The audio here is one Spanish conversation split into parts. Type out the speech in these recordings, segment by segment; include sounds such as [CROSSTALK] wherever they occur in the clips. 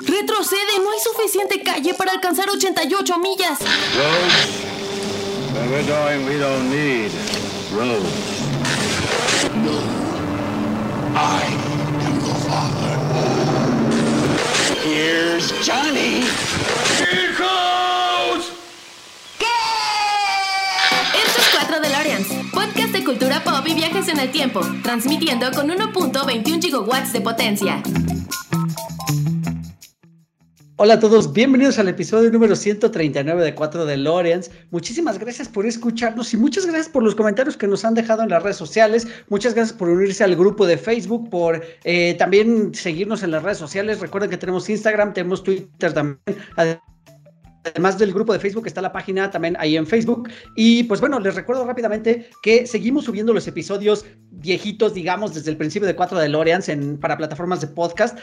Retrocede, no hay suficiente calle para alcanzar 88 millas. Roads? Where we're going, we don't need roads. I am the father. Here's Johnny. Here goes! Esto es 4 DeLoreans, podcast de cultura pop y viajes en el tiempo, transmitiendo con 1.21 gigawatts de potencia. Hola a todos, bienvenidos al episodio número 139 de 4 de Lorenz. Muchísimas gracias por escucharnos y muchas gracias por los comentarios que nos han dejado en las redes sociales. Muchas gracias por unirse al grupo de Facebook, por eh, también seguirnos en las redes sociales. Recuerden que tenemos Instagram, tenemos Twitter también. Del grupo de Facebook está la página también ahí en Facebook. Y pues bueno, les recuerdo rápidamente que seguimos subiendo los episodios viejitos, digamos, desde el principio de 4 de Loreans en, para plataformas de podcast.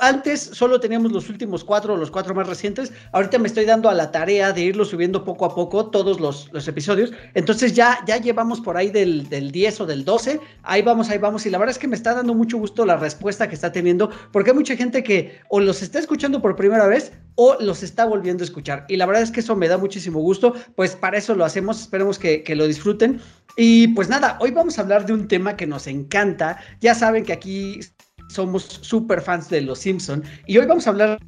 Antes solo teníamos los últimos cuatro, los cuatro más recientes. Ahorita me estoy dando a la tarea de irlo subiendo poco a poco todos los, los episodios. Entonces ya, ya llevamos por ahí del, del 10 o del 12. Ahí vamos, ahí vamos. Y la verdad es que me está dando mucho gusto la respuesta que está teniendo, porque hay mucha gente que o los está escuchando por primera vez o los está volviendo a escuchar. Y la verdad es que eso me da muchísimo gusto, pues para eso lo hacemos, esperemos que, que, lo disfruten. Y pues nada, hoy vamos a hablar de un tema que nos encanta. Ya saben que aquí somos súper fans de Los Simpson y hoy vamos a hablar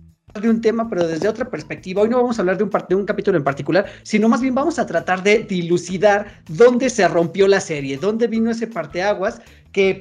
de un tema, pero desde otra perspectiva. Hoy no vamos a hablar de un, de un capítulo en particular, sino más bien vamos a tratar de dilucidar dónde se rompió la serie, dónde vino ese parteaguas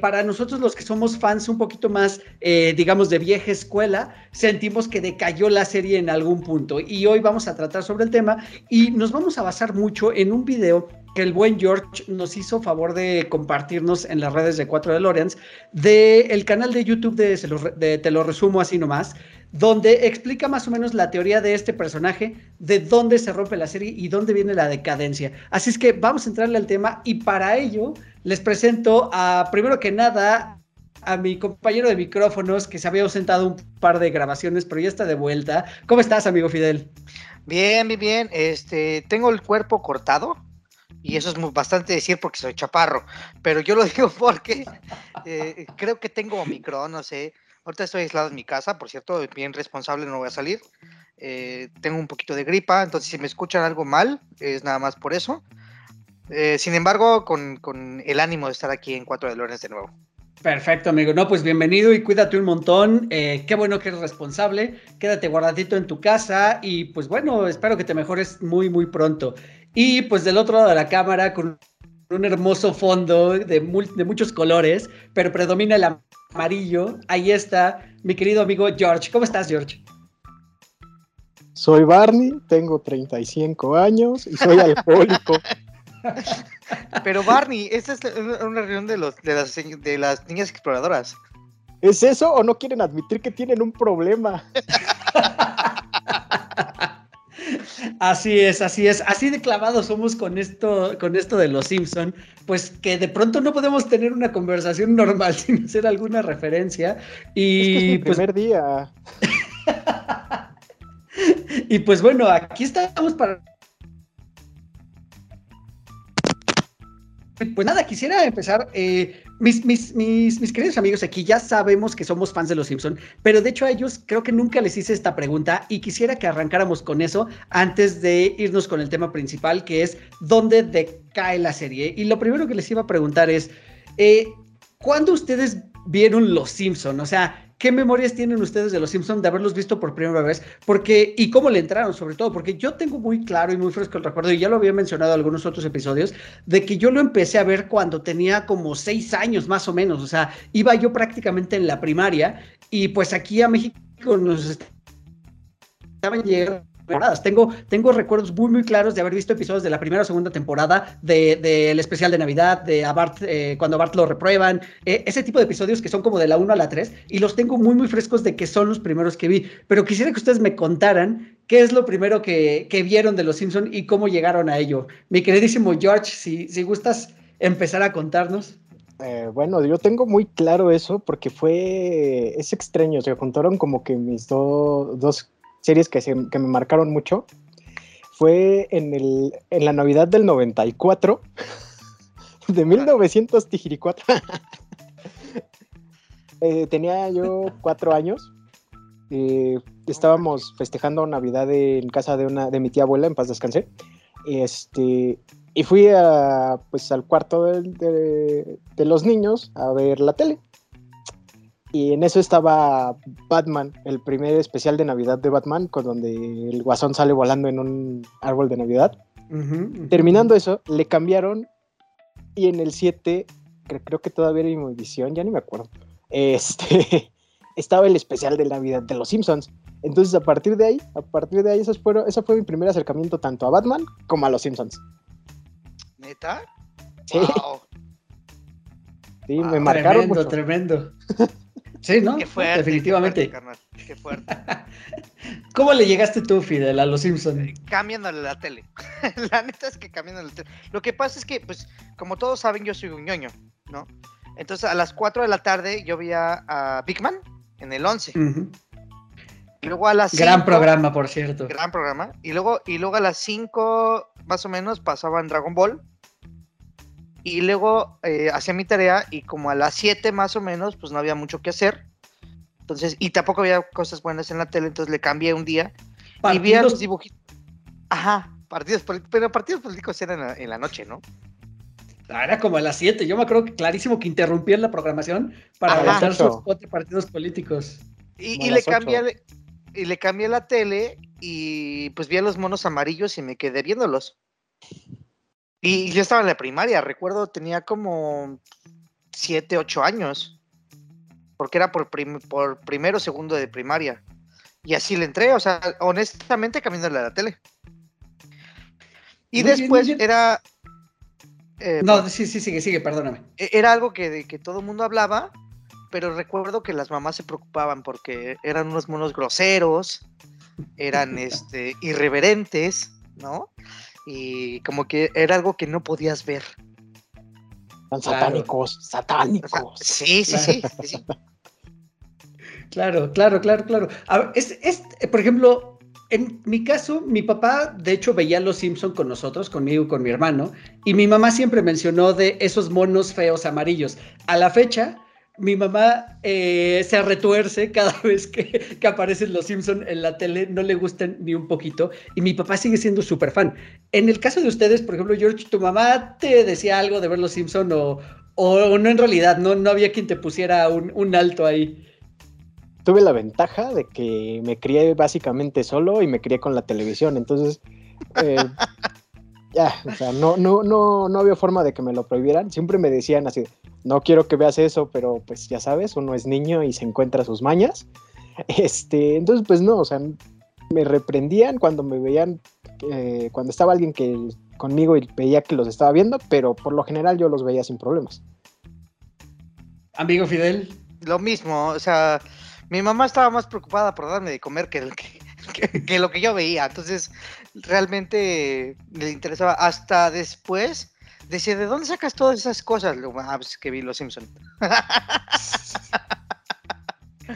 para nosotros los que somos fans un poquito más, eh, digamos, de vieja escuela, sentimos que decayó la serie en algún punto. Y hoy vamos a tratar sobre el tema y nos vamos a basar mucho en un video que el buen George nos hizo favor de compartirnos en las redes de 4 de Lorenz, del canal de YouTube de, de Te lo resumo así nomás, donde explica más o menos la teoría de este personaje, de dónde se rompe la serie y dónde viene la decadencia. Así es que vamos a entrarle al tema y para ello les presento a, primero que nada, a mi compañero de micrófonos que se había ausentado un par de grabaciones, pero ya está de vuelta. ¿Cómo estás, amigo Fidel? Bien, bien, bien. Este, tengo el cuerpo cortado y eso es muy, bastante decir porque soy chaparro, pero yo lo [LAUGHS] digo porque eh, creo que tengo micro, no sé. Ahorita estoy aislado en mi casa, por cierto, bien responsable, no voy a salir. Eh, tengo un poquito de gripa, entonces si me escuchan algo mal, es nada más por eso. Eh, sin embargo, con, con, el ánimo de estar aquí en Cuatro de Lorenz de nuevo. Perfecto, amigo. No, pues bienvenido y cuídate un montón. Eh, qué bueno que eres responsable. Quédate guardadito en tu casa y pues bueno, espero que te mejores muy, muy pronto. Y pues del otro lado de la cámara, con un hermoso fondo de, de muchos colores, pero predomina el amarillo. Ahí está mi querido amigo George. ¿Cómo estás, George? Soy Barney, tengo 35 años y soy [LAUGHS] alcohólico. Pero Barney, esta es una reunión de, los, de, las, de las niñas exploradoras. ¿Es eso o no quieren admitir que tienen un problema? Así es, así es, así de clavados somos con esto, con esto de los Simpson, pues que de pronto no podemos tener una conversación normal [LAUGHS] sin hacer alguna referencia y es que es pues primer día. [LAUGHS] y pues bueno, aquí estamos para Pues nada, quisiera empezar. Eh, mis, mis, mis, queridos amigos aquí ya sabemos que somos fans de Los Simpson, pero de hecho a ellos creo que nunca les hice esta pregunta y quisiera que arrancáramos con eso antes de irnos con el tema principal, que es dónde decae la serie. Y lo primero que les iba a preguntar es, eh, ¿cuándo ustedes vieron Los Simpson? O sea, ¿Qué memorias tienen ustedes de los Simpsons de haberlos visto por primera vez? Porque, y cómo le entraron, sobre todo, porque yo tengo muy claro y muy fresco el recuerdo, y ya lo había mencionado en algunos otros episodios, de que yo lo empecé a ver cuando tenía como seis años más o menos. O sea, iba yo prácticamente en la primaria, y pues aquí a México nos estaban llegando Tengo, recuerdos muy, muy claros de haber visto episodios de la primera o segunda temporada, del de, de especial de Navidad, de Bart, eh, cuando Bart lo reprueban, eh, ese tipo de episodios que son como de la 1 a la 3, y los tengo muy, muy frescos de que son los primeros que vi. Pero quisiera que ustedes me contaran qué es lo primero que, vieron de Los Simpson y cómo llegaron a ello. Mi queridísimo George, si, si gustas empezar a contarnos. Eh, bueno, yo tengo muy claro eso porque fue, es extraño, se juntaron como que mis do, dos series que, me marcaron mucho. Fue en, el, en la Navidad del 94, [LAUGHS] de 1900 Tijiricuatro. [LAUGHS] eh, tenía yo cuatro años estábamos festejando Navidad en casa de una de mi tía abuela, en paz descansé. Este, y fui a, pues, al cuarto de los niños a ver la tele. Y en eso estaba Batman, el primer especial de Navidad de Batman, con donde el guasón sale volando en un árbol de Navidad. Ujú, ujú. Terminando eso, le cambiaron y en el 7, cre- creo que todavía era Immovisión, ya ni me acuerdo, este, [LAUGHS] estaba el especial de Navidad de los Simpsons. Entonces, a partir de ahí, a partir de ahí, esos fueron, ese fue mi primer acercamiento tanto a Batman como a los Simpsons. ¿Neta? Sí, Wow, sí, Ah, me marcaron tremendo, mucho. tremendo. [LAUGHS] Sí, ¿no? qué fuerte. Definitivamente. Qué fuerte, carnal, qué fuerte. [LAUGHS] ¿Cómo le llegaste tú, Fidel, a los Simpson? Cambiándole la tele. [LAUGHS] la neta es que cambiándole la tele. Lo que pasa es que, pues, como todos saben, yo soy un ñoño, ¿no? Entonces, a las 4 de la tarde yo veía a Big Man en el 11. Ujú. Y luego a las Gran 5 programa, por cierto. Gran programa. Y luego, y luego a las 5 más o menos pasaban Dragon Ball. Y luego eh, hacía mi tarea y como a las 7 más o menos, pues no había mucho que hacer. Entonces, y tampoco había cosas buenas en la tele, entonces le cambié un día y vi a los Partidos- dibujitos. Ajá, partidos políticos, pero partidos políticos eran en la, en la noche, ¿no? Ah, Era como a las 7. Yo me acuerdo que clarísimo que interrumpían la programación para Ajá. aventar sus cuatro partidos políticos. Y, y le cambié, y le cambié la tele y pues vi a los monos amarillos y me quedé viéndolos. Y yo estaba en la primaria, recuerdo, tenía como 7, 8 años. Porque era por, prim- por primero o segundo de primaria. Y así le entré, o sea, honestamente cambiándole a la tele. Y Muy después bien. era... eh, No, sí, sí, sigue, sigue, perdóname. e- era algo que, de que todo el mundo hablaba, pero recuerdo que las mamás se preocupaban porque eran unos monos groseros, eran [LAUGHS] este, irreverentes, ¿no? Y como que era algo que no podías ver. Tan Claro. satánicos, satánicos. sí, sí, sí, sí, sí. [LAUGHS] Claro, claro, claro, claro. A ver, es, es, por ejemplo, en mi caso, mi papá, de hecho, veía Los Simpson con nosotros, conmigo con mi hermano, y mi mamá siempre mencionó de esos monos feos amarillos. A la fecha, mi mamá eh, se retuerce cada [LAUGHS] vez que, que aparecen Los Simpson en la tele, no le gustan ni un poquito, y mi papá sigue siendo súper fan. En el caso de ustedes, por ejemplo, George, ¿tu mamá te decía algo de ver Los Simpson o, o no en realidad, no, no había quien te pusiera un, un alto ahí? Tuve la ventaja de que me crié básicamente solo y me crié con la televisión, entonces eh, [LAUGHS] ya, o sea, no, no, no, no había forma de que me lo prohibieran. Siempre me decían así, no quiero que veas eso, pero pues ya sabes, uno es niño y se encuentra sus mañas. [LAUGHS] Este, entonces pues no, o sea, me reprendían cuando me veían, eh, cuando estaba alguien que conmigo y veía que los estaba viendo, pero por lo general yo los veía sin problemas. Amigo Fidel. Lo mismo, o sea, mi mamá estaba más preocupada por darme de comer que, el que, [LAUGHS] que- que lo que yo veía. Entonces, realmente le interesaba. Hasta después decía, ¿de dónde sacas todas esas cosas? Ah, pues es que vi Los Simpson.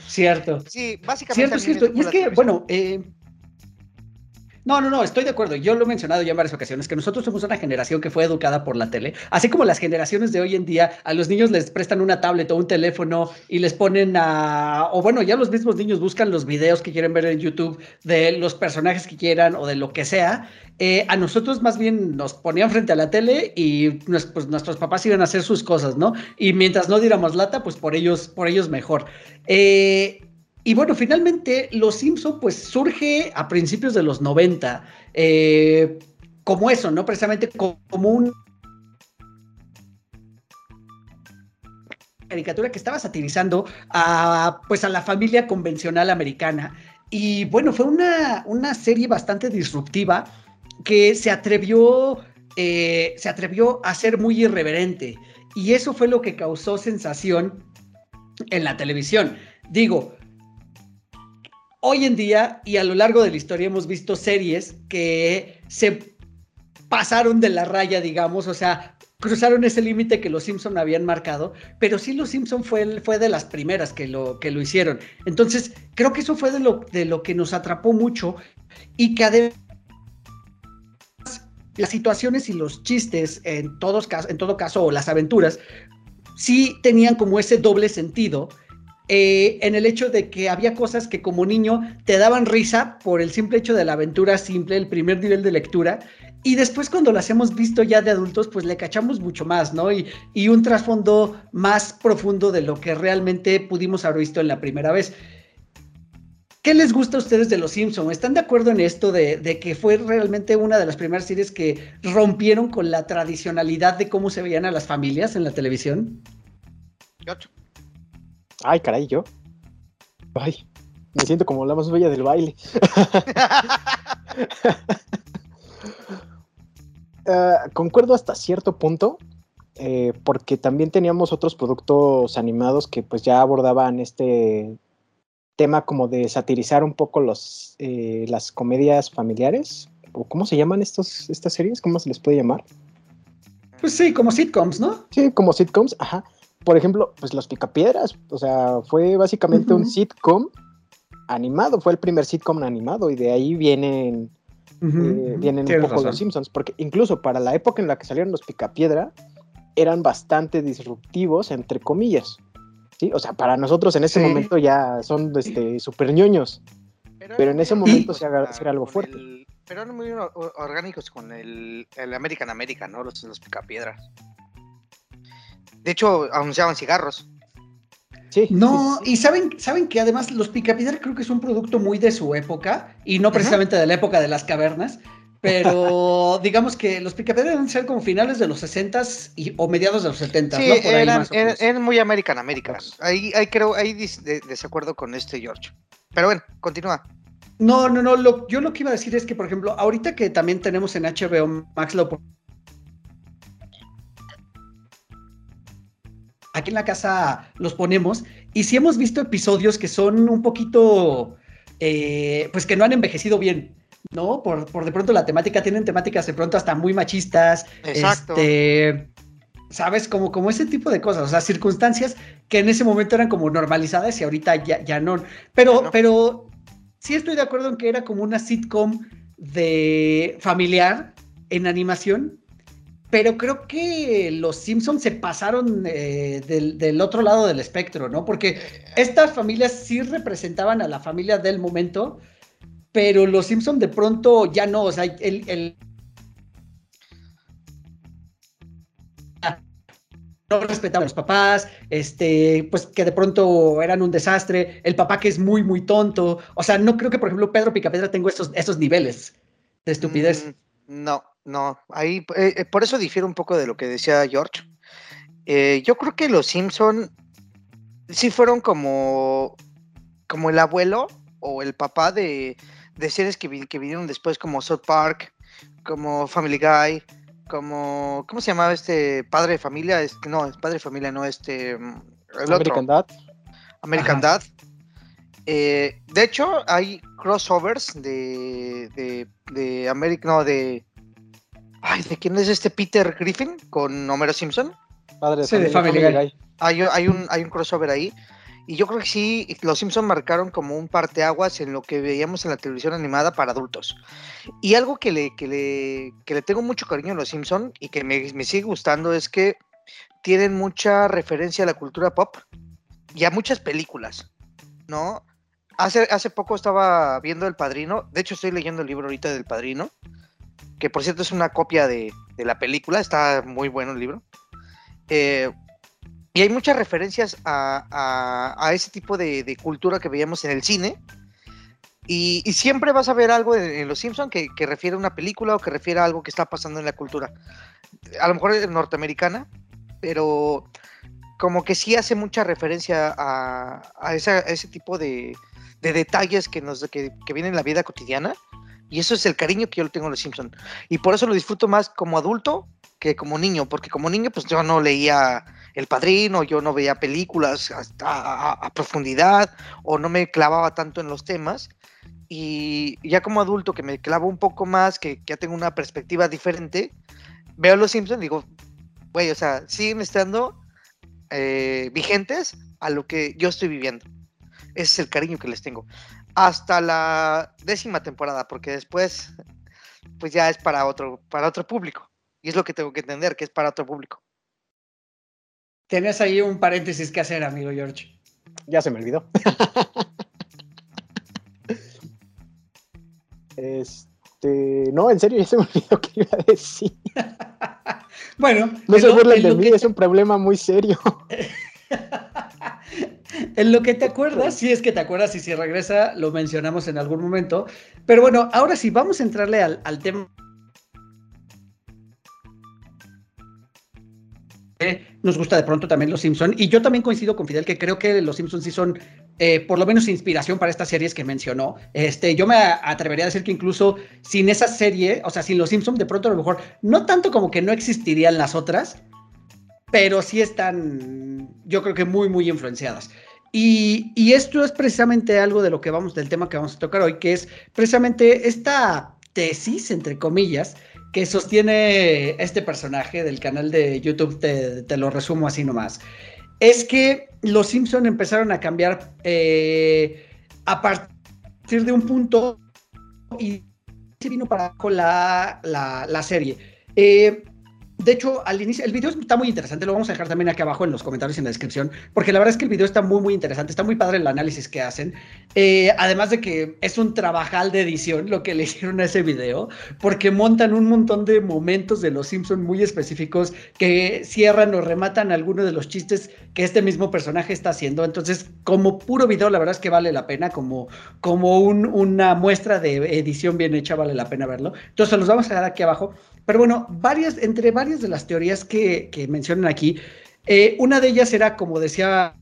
Cierto. Sí, básicamente. Cierto, cierto. Y es que, bueno, eh, no, no, no, estoy de acuerdo. Yo lo he mencionado ya en varias ocasiones, que nosotros somos una generación que fue educada por la tele. Así como las generaciones de hoy en día, a los niños les prestan una tablet o un teléfono y les ponen a, o bueno, ya los mismos niños buscan los videos que quieren ver en YouTube de los personajes que quieran o de lo que sea. Eh, a nosotros más bien nos ponían frente a la tele y pues, nuestros papás iban a hacer sus cosas, ¿no? Y mientras no diéramos lata, pues por ellos, por ellos mejor. Eh, y bueno, finalmente Los Simpson pues surge a principios de los 90, eh, como eso, ¿no? Precisamente co- como un caricatura que estaba satirizando a pues a la familia convencional americana. Y bueno, fue una, una serie bastante disruptiva que se atrevió, eh, se atrevió a ser muy irreverente. Y eso fue lo que causó sensación en la televisión. Digo, hoy en día y a lo largo de la historia hemos visto series que se pasaron de la raya, digamos, o sea, cruzaron ese límite que los Simpson habían marcado, pero sí los Simpson fue, fue de las primeras que lo, que lo hicieron. Entonces, creo que eso fue de lo, de lo que nos atrapó mucho y que además las situaciones y los chistes, en, todos, en todo caso, o las aventuras, sí tenían como ese doble sentido eh, en el hecho de que había cosas que como niño te daban risa por el simple hecho de la aventura simple, el primer nivel de lectura, y después cuando las hemos visto ya de adultos, pues le cachamos mucho más, ¿no? Y, y un trasfondo más profundo de lo que realmente pudimos haber visto en la primera vez. ¿Qué les gusta a ustedes de Los Simpsons? ¿Están de acuerdo en esto de, de, que fue realmente una de las primeras series que rompieron con la tradicionalidad de cómo se veían a las familias en la televisión? Ay, caray, yo. Ay, me siento como la más bella del baile. uh, [LAUGHS] concuerdo hasta cierto punto, eh, porque también teníamos otros productos animados que pues ya abordaban este tema como de satirizar un poco los, eh, las comedias familiares. ¿O cómo se llaman estos, estas series? ¿Cómo se les puede llamar? Pues sí, como sitcoms, ¿no? Sí, como sitcoms, ajá. Por ejemplo, pues Los Picapiedras, o sea, fue básicamente uh -huh. un sitcom animado, fue el primer sitcom animado y de ahí vienen, uh -huh. eh, vienen un poco razón. los Simpsons, porque incluso para la época en la que salieron los Picapiedra, eran bastante disruptivos, entre comillas. ¿sí? O sea, para nosotros en ese sí. momento ya son este, super ñoños. Pero, pero en ese momento sí, era, era algo fuerte. El, pero eran muy orgánicos con el, el American American, ¿no? Los, los picapiedras. De hecho, anunciaban cigarros. Sí, no, sí, sí. y saben, saben que además los Picapiedra creo que es un producto muy de su época, y no precisamente uh -huh. de la época de las cavernas, pero [LAUGHS] digamos que los Picapiedra deben ser como finales de los 60s y, o mediados de los 70s, sí, ¿no? Por eran, ahí eran, eran, muy American American. Ahí, ahí creo, ahí dis, de, desacuerdo con este George. Pero bueno, continúa. No, no, no, lo, yo lo que iba a decir es que, por ejemplo, ahorita que también tenemos en HBO Max la aquí en la casa los ponemos y si hemos visto episodios que son un poquito, eh, pues que no han envejecido bien, ¿no? Por, por, de pronto la temática, tienen temáticas de pronto hasta muy machistas. Exacto. Este, ¿Sabes? Como, como ese tipo de cosas, o sea, circunstancias que en ese momento eran como normalizadas y ahorita ya, ya no. Pero, no. pero sí estoy de acuerdo en que era como una sitcom de familiar en animación, pero creo que los Simpsons se pasaron eh, del, otro lado del espectro, ¿no? Porque estas familias sí representaban a la familia del momento, pero los Simpsons de pronto ya no, o sea, el, no respetaban a los papás, este, pues que de pronto eran un desastre, el papá que es muy, muy tonto, o sea, no creo que, por ejemplo, Pedro Picapedra tenga esos, esos niveles de estupidez. Mm, no, no, ahí, eh, por eso difiere un poco de lo que decía George. Eh, yo creo que los Simpson sí fueron como, como el abuelo o el papá de, de series que, que vinieron después como South Park, como Family Guy, como ¿cómo se llamaba este padre de familia? Este, no, es padre de familia, no este el American otro. Dad. American Ajá. Dad. Eh, de hecho, hay crossovers de de, de American, no, de Ay, ¿de quién es este Peter Griffin con Homero Simpson? Padre de sí, familia, de Family, Family Guy. Hay, hay, un, hay un crossover ahí. Y yo creo que sí, los Simpsons marcaron como un parteaguas en lo que veíamos en la televisión animada para adultos. Y algo que le, que le, que le tengo mucho cariño a los Simpsons y que me, me, sigue gustando es que tienen mucha referencia a la cultura pop y a muchas películas, ¿no? Hace, hace poco estaba viendo El Padrino, de hecho estoy leyendo el libro ahorita del Padrino, que por cierto es una copia de, de la película, está muy bueno el libro. Eh, y hay muchas referencias a, a, ese tipo de, cultura que veíamos en el cine. Y, siempre vas a ver algo en, Los Simpsons que, refiere a una película o que refiere a algo que está pasando en la cultura. A lo mejor norteamericana, pero como que sí hace mucha referencia a, a, esa, ese tipo de, de detalles que, nos, que, que vienen en la vida cotidiana. Y eso es el cariño que yo le tengo a Los Simpsons. Y por eso lo disfruto más como adulto que como niño, porque como niño pues yo no leía El Padrino, yo no veía películas a, profundidad o no me clavaba tanto en los temas. Y ya como adulto que me clavo un poco más, que, ya tengo una perspectiva diferente, veo Los Simpsons y digo, güey, o sea, siguen estando eh, vigentes a lo que yo estoy viviendo. Ese es el cariño que les tengo. Hasta la décima temporada, porque después, pues ya es para otro, para otro público. Y es lo que tengo que entender, que es para otro público. Tienes ahí un paréntesis que hacer, amigo George. Ya se me olvidó. este. No, en serio, ya se me olvidó qué iba a decir. [LAUGHS] Bueno, No se burlen de mí, que- es un problema muy serio. [LAUGHS] En lo que te acuerdas, si es que te acuerdas y si regresa, lo mencionamos en algún momento. Pero bueno, ahora sí, vamos a entrarle al, al tema. Nos gusta de pronto también Los Simpson y yo también coincido con Fidel que creo que Los Simpson sí son eh, por lo menos inspiración para estas series que mencionó. Este, yo me atrevería a decir que incluso sin esa serie, o sea, sin Los Simpson, de pronto a lo mejor no tanto como que no existirían las otras, pero sí están, yo creo que muy, muy influenciadas. Y, y esto es precisamente algo de lo que vamos, del tema que vamos a tocar hoy, que es precisamente esta tesis, entre comillas, que sostiene este personaje del canal de YouTube, te, te lo resumo así nomás. Es que los Simpson empezaron a cambiar eh, a partir de un punto y se vino para abajo la, la, la serie. Eh, de hecho, al inicio, el video está muy interesante, lo vamos a dejar también aquí abajo en los comentarios y en la descripción, porque la verdad es que el video está muy, muy interesante, está muy padre el análisis que hacen, Eh, además de que es un trabajal de edición lo que [LAUGHS] le hicieron a ese video, porque montan un montón de momentos de Los Simpson muy específicos que cierran o rematan algunos de los chistes que este mismo personaje está haciendo, entonces como puro video la verdad es que vale la pena, como, como un- una muestra de edición bien hecha vale la pena verlo, entonces los vamos a dejar aquí abajo. Pero bueno, varias, entre varias de las teorías que, que mencionan aquí, eh, una de ellas era, como decía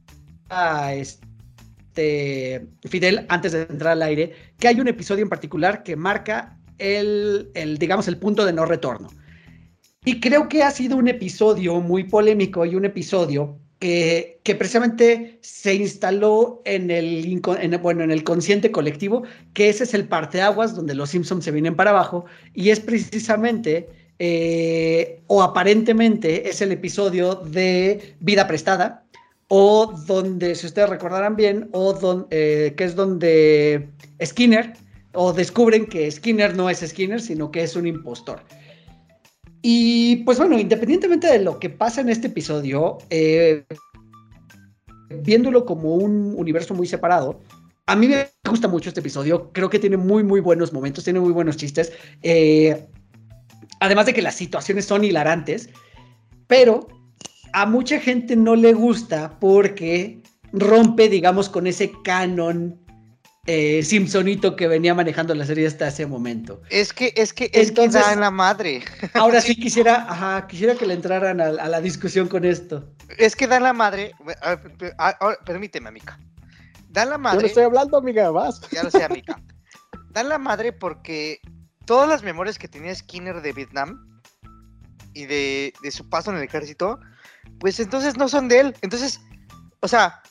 este, Fidel antes de entrar al aire, que hay un episodio en particular que marca el, el, digamos, el punto de no retorno. Y creo que ha sido un episodio muy polémico y un episodio que, que precisamente se instaló en el, bueno, en el consciente colectivo, que ese es el parteaguas donde los Simpsons se vienen para abajo y es precisamente eh, o aparentemente es el episodio de Vida Prestada o donde, si ustedes recordarán bien, o eh, que es donde Skinner o descubren que Skinner no es Skinner, sino que es un impostor. Y pues bueno, independientemente de lo que pasa en este episodio, eh, viéndolo como un universo muy separado, a mí me gusta mucho este episodio. Creo que tiene muy, muy buenos momentos, tiene muy buenos chistes. Eh, además de que las situaciones son hilarantes, pero a mucha gente no le gusta porque rompe, digamos, con ese canon eh, Simpsonito que venía manejando la serie hasta ese momento. Es que, es que, es que Entonces- da en la madre. Ahora sí [LAUGHS] quisiera, ajá, quisiera que le entraran a, a la discusión con esto. Es que da en la madre. a permíteme, amiga. Da en la Yo madre. no estoy hablando, amiga, vas. Ya lo sé, amiga. Dan la madre porque todas las memorias que tenía Skinner de Vietnam y de, de su paso en el ejército, pues entonces no son de él. Entonces, o sea,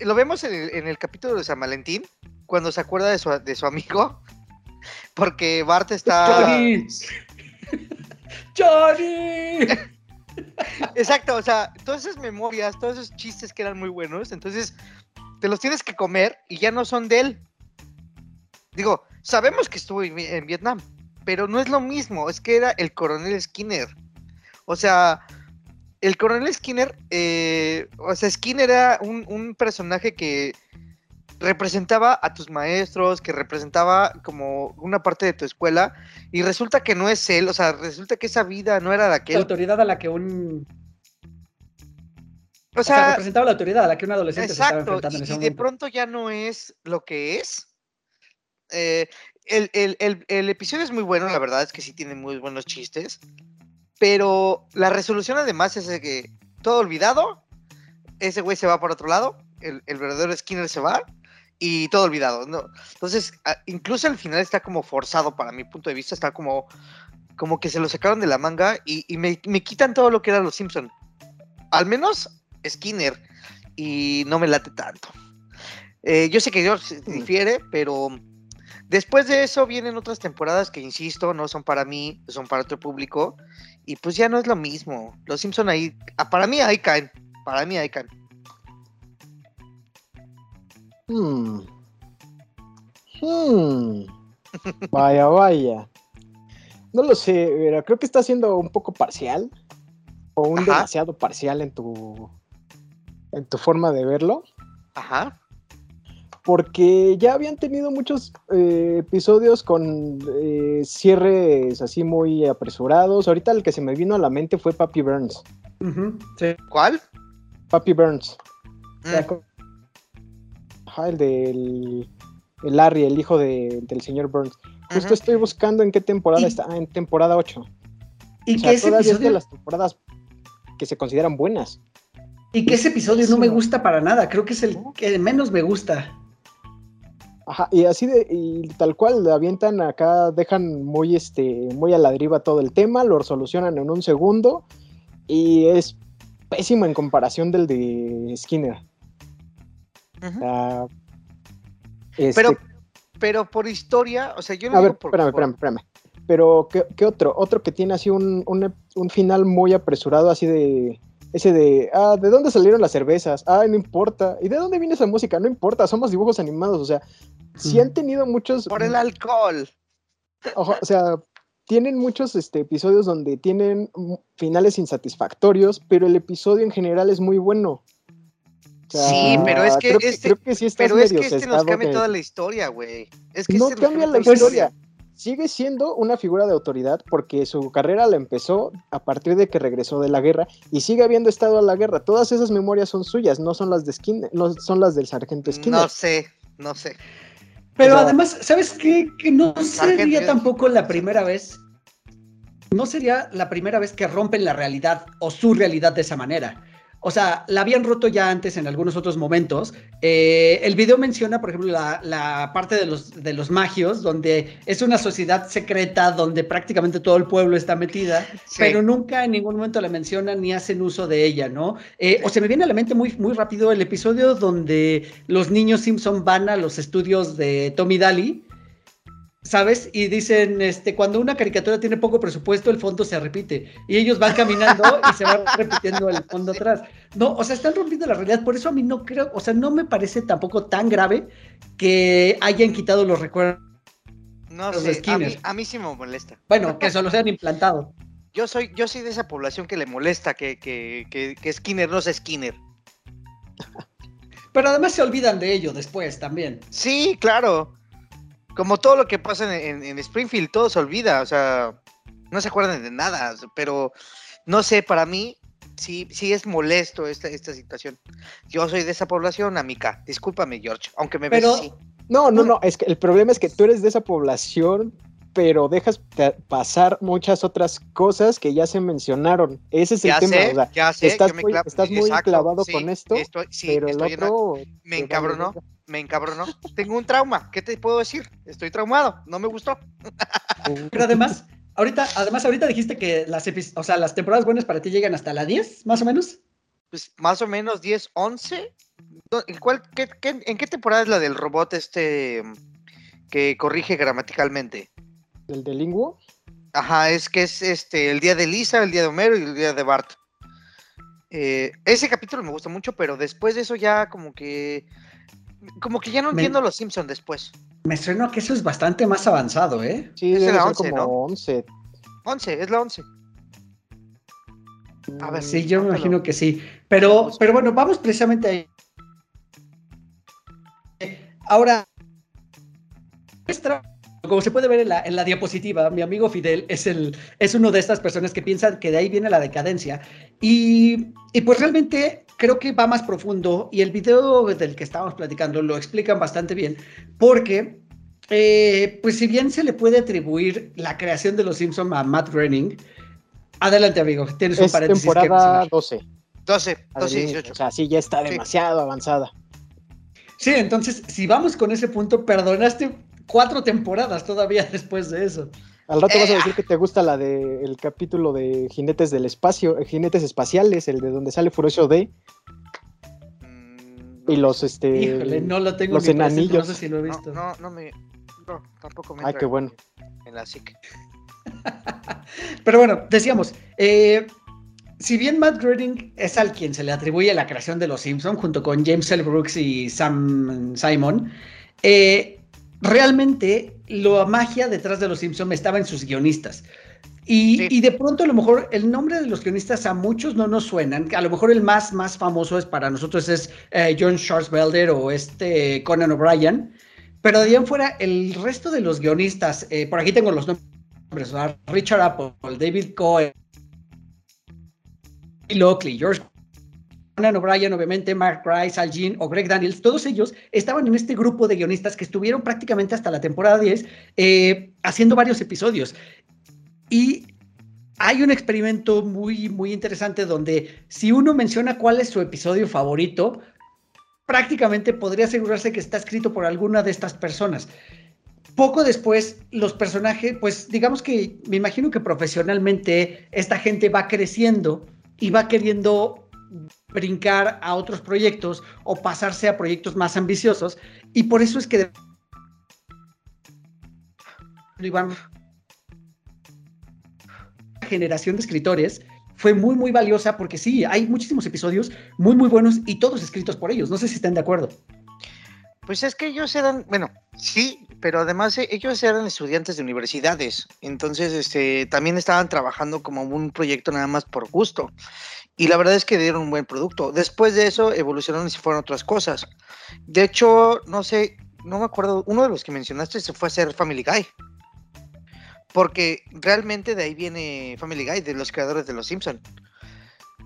lo vemos en el, en el capítulo de San Valentín, cuando se acuerda de su, de su amigo, [LAUGHS] porque Bart está... ¡Johnny! ¡Johnny! Exacto, o sea, todas esas memorias, todos esos chistes que eran muy buenos, entonces te los tienes que comer y ya no son de él. Digo, sabemos que estuvo en, en Vietnam, pero no es lo mismo, es que era el coronel Skinner. O sea, el coronel Skinner, eh, o sea, Skinner era un, un personaje que representaba a tus maestros, que representaba como una parte de tu escuela, y resulta que no es él, o sea, resulta que esa vida no era de La aquel. autoridad a la que un. O O sea, representaba la autoridad a la que un adolescente se estaba Exacto, enfrentando en y, ese y de pronto ya no es lo que es. Eh, el, el- el- el episodio es muy bueno, la verdad es que sí tiene muy buenos chistes, pero la resolución además es de que todo olvidado, ese güey se va por otro lado, el, el verdadero Skinner se va y todo olvidado. ¿no? Entonces, incluso al final está como forzado para mi punto de vista, está como, como que se lo sacaron de la manga y, y me, me quitan todo lo que eran los Simpson. Al menos Skinner y no me late tanto. Eh, yo sé que George difiere, pero después de eso vienen otras temporadas que, insisto, no son para mí, son para otro público. Y pues ya no es lo mismo. Los Simpson ahí, ah, para mí ahí caen. Para mí ahí caen. Hmm. Hmm. [LAUGHS] Vaya, vaya. No lo sé, pero creo que está siendo un poco parcial. O un Ajá. demasiado parcial en tu. en tu forma de verlo. Ajá. Porque ya habían tenido muchos eh, episodios con eh, cierres así muy apresurados. Ahorita el que se me vino a la mente fue Papi Burns. Sí. ¿Cuál? Papi Burns. Mm, ¿Se acu- Ajá, el del el Larry, el hijo de- del señor Burns. Justo estoy buscando en qué temporada Y- está. Ah, en temporada 8. Y O que sea, ese todavía es de las temporadas que se consideran buenas. y que ese episodio no me gusta para nada. Creo que es el que menos me gusta. Ajá, y así de, y tal cual, le avientan acá, dejan muy, este, muy a la deriva todo el tema, lo solucionan en un segundo, y es pésimo en comparación del de Skinner. Ah, este, Pero, pero por historia, o sea, yo lo a digo ver, por, espérame, por- espérame, espérame. Pero, ¿qué, qué otro? Otro que tiene así un, un, un final muy apresurado, así de, ese de, ah, ¿de dónde salieron las cervezas? Ah, no importa. ¿Y de dónde viene esa música? No importa, somos dibujos animados, o sea, sí Ujú. han tenido muchos... por el alcohol. Ojo, o sea, tienen muchos este, episodios donde tienen finales insatisfactorios, pero el episodio en general es muy bueno. O sea, Sí, pero es que creo este- creo que sí estás Pero es que este nos cambia que- toda la historia, güey. Es que No este cambia la historia. Sigue siendo una figura de autoridad porque su carrera la empezó a partir de que regresó de la guerra y sigue habiendo estado a la guerra. Todas esas memorias son suyas, no son las de Skinner, no son las del sargento Skinner. No sé, no sé. Pero O sea- además, ¿sabes qué? Que no sería tampoco la primera vez. No sería la primera vez que rompen la realidad o su realidad de esa manera. O sea, la habían roto ya antes en algunos otros momentos. Eh, el video menciona, por ejemplo, la, la parte de los, de los magios, donde es una sociedad secreta donde prácticamente todo el pueblo está metida, Sí. pero nunca en ningún momento la mencionan ni hacen uso de ella, ¿no? Eh, o se me viene a la mente muy, muy rápido el episodio donde los niños Simpson van a los estudios de Tommy Daly, ¿sabes? Y dicen, este, cuando una caricatura tiene poco presupuesto, el fondo se repite. Y ellos van caminando y se va [LAUGHS] repitiendo el fondo atrás. No, o sea, están rompiendo la realidad. Por eso a mí no creo, o sea, no me parece tampoco tan grave que hayan quitado los recuerdos. No los sé, a mí, a mí sí me molesta. Bueno, que solo se han implantado. Yo soy, yo soy de esa población que le molesta que, que, que, que Skinner no sea Skinner. Pero además se olvidan de ello después también. Sí, claro. Como todo lo que pasa en, en- en Springfield, todo se olvida, o sea, no se acuerdan de nada, pero no sé, para mí sí, sí es molesto esta, esta situación. Yo soy de esa población, amiga. Discúlpame, George, aunque me ves Pero- así. No, no, No. no, es que el problema es que tú eres de esa población, pero dejas pa- pasar muchas otras cosas que ya se mencionaron. Ese es el Ya tema. sé, o sea, ya sé, estás muy- estás muy exacto, clavado sí, con esto, estoy- sí, pero el en- otro me encabronó, me encabronó. Tengo un trauma, ¿qué te puedo decir? Estoy traumado, no me gustó. Pero además, ahorita, además ahorita dijiste que las, o sea, las temporadas buenas para ti llegan hasta la 10, más o menos. Pues más o menos 10, 11. No, ¿En, cuál, qué, qué- ¿En qué temporada es la del robot este que corrige gramaticalmente? ¿El de Linguo? Ajá, es que es este el día de Lisa, el día de Homero y el día de Bart. Eh, ese capítulo me gusta mucho, pero después de eso ya como que como que ya no Me- entiendo los Simpson después. Me suena que eso es bastante más avanzado, ¿eh? Sí, Es la ser 11, como ¿no? 11. 11, es la 11. A ver, Sí, yo me imagino que sí. Pero, pero bueno, vamos precisamente ahí. Ahora, nuestra- como se puede ver en la, en la diapositiva, mi amigo Fidel es, el, es uno de estas personas que piensan que de ahí viene la decadencia. Y, y pues realmente creo que va más profundo y el video del que estábamos platicando lo explican bastante bien, porque eh, pues si bien se le puede atribuir la creación de Los Simpson a Matt Groening, adelante amigo, tienes un Es paréntesis que temporada mencionar. 12. 12, la 12, de Linguo. 18. O sea, sí, ya está Sí. demasiado avanzada. Sí, entonces, si vamos con ese punto, perdonaste cuatro temporadas todavía [LAUGHS] después de eso. Al rato vas a Eh, decir que te gusta la de el capítulo de Jinetes del Espacio, eh, Jinetes Espaciales, el de donde sale Furioso D Mm, no, y los este Híjole, no lo tengo los ni presente, enanillos. no sé si lo he no, visto. no, no me. No, tampoco me. Ay, entra qué en- bueno. En la psique. [LAUGHS] Pero bueno, decíamos, eh, si bien Matt Groening es al quien se le atribuye la creación de Los Simpson junto con James L. Brooks y Sam Simon, eh, realmente la magia detrás de Los Simpson estaba en sus guionistas. Y, Sí. y de pronto a lo mejor el nombre de los guionistas a muchos no nos suenan. A lo mejor el más, más famoso es para nosotros es eh, John Schwarzwelder o este Conan O'Brien. Pero de ahí en fuera, el resto de los guionistas, eh, por aquí tengo los nombres. Richard Apple, David Cohen, Bill Oakley, George Conan O'Brien, obviamente, Mark Rice, Al Jean o Greg Daniels, todos ellos estaban en este grupo de guionistas que estuvieron prácticamente hasta la temporada 10 eh, haciendo varios episodios. Y hay un experimento muy, muy interesante donde si uno menciona cuál es su episodio favorito, prácticamente podría asegurarse que está escrito por alguna de estas personas. Poco después, los personajes, pues digamos que me imagino que profesionalmente esta gente va creciendo y va queriendo brincar a otros proyectos o pasarse a proyectos más ambiciosos y por eso es que Iván generación de escritores fue muy muy valiosa porque sí, hay muchísimos episodios muy muy buenos y todos escritos por ellos. No sé si están de acuerdo. Pues es que ellos eran, bueno, sí, pero además eh, ellos eran estudiantes de universidades, entonces este, también estaban trabajando como un proyecto nada más por gusto. Y la verdad es que dieron un buen producto. Después de eso evolucionaron y se fueron otras cosas. De hecho, no sé, no me acuerdo, uno de los que mencionaste se fue a hacer Family Guy. Porque realmente de ahí viene Family Guy, de los creadores de Los Simpson.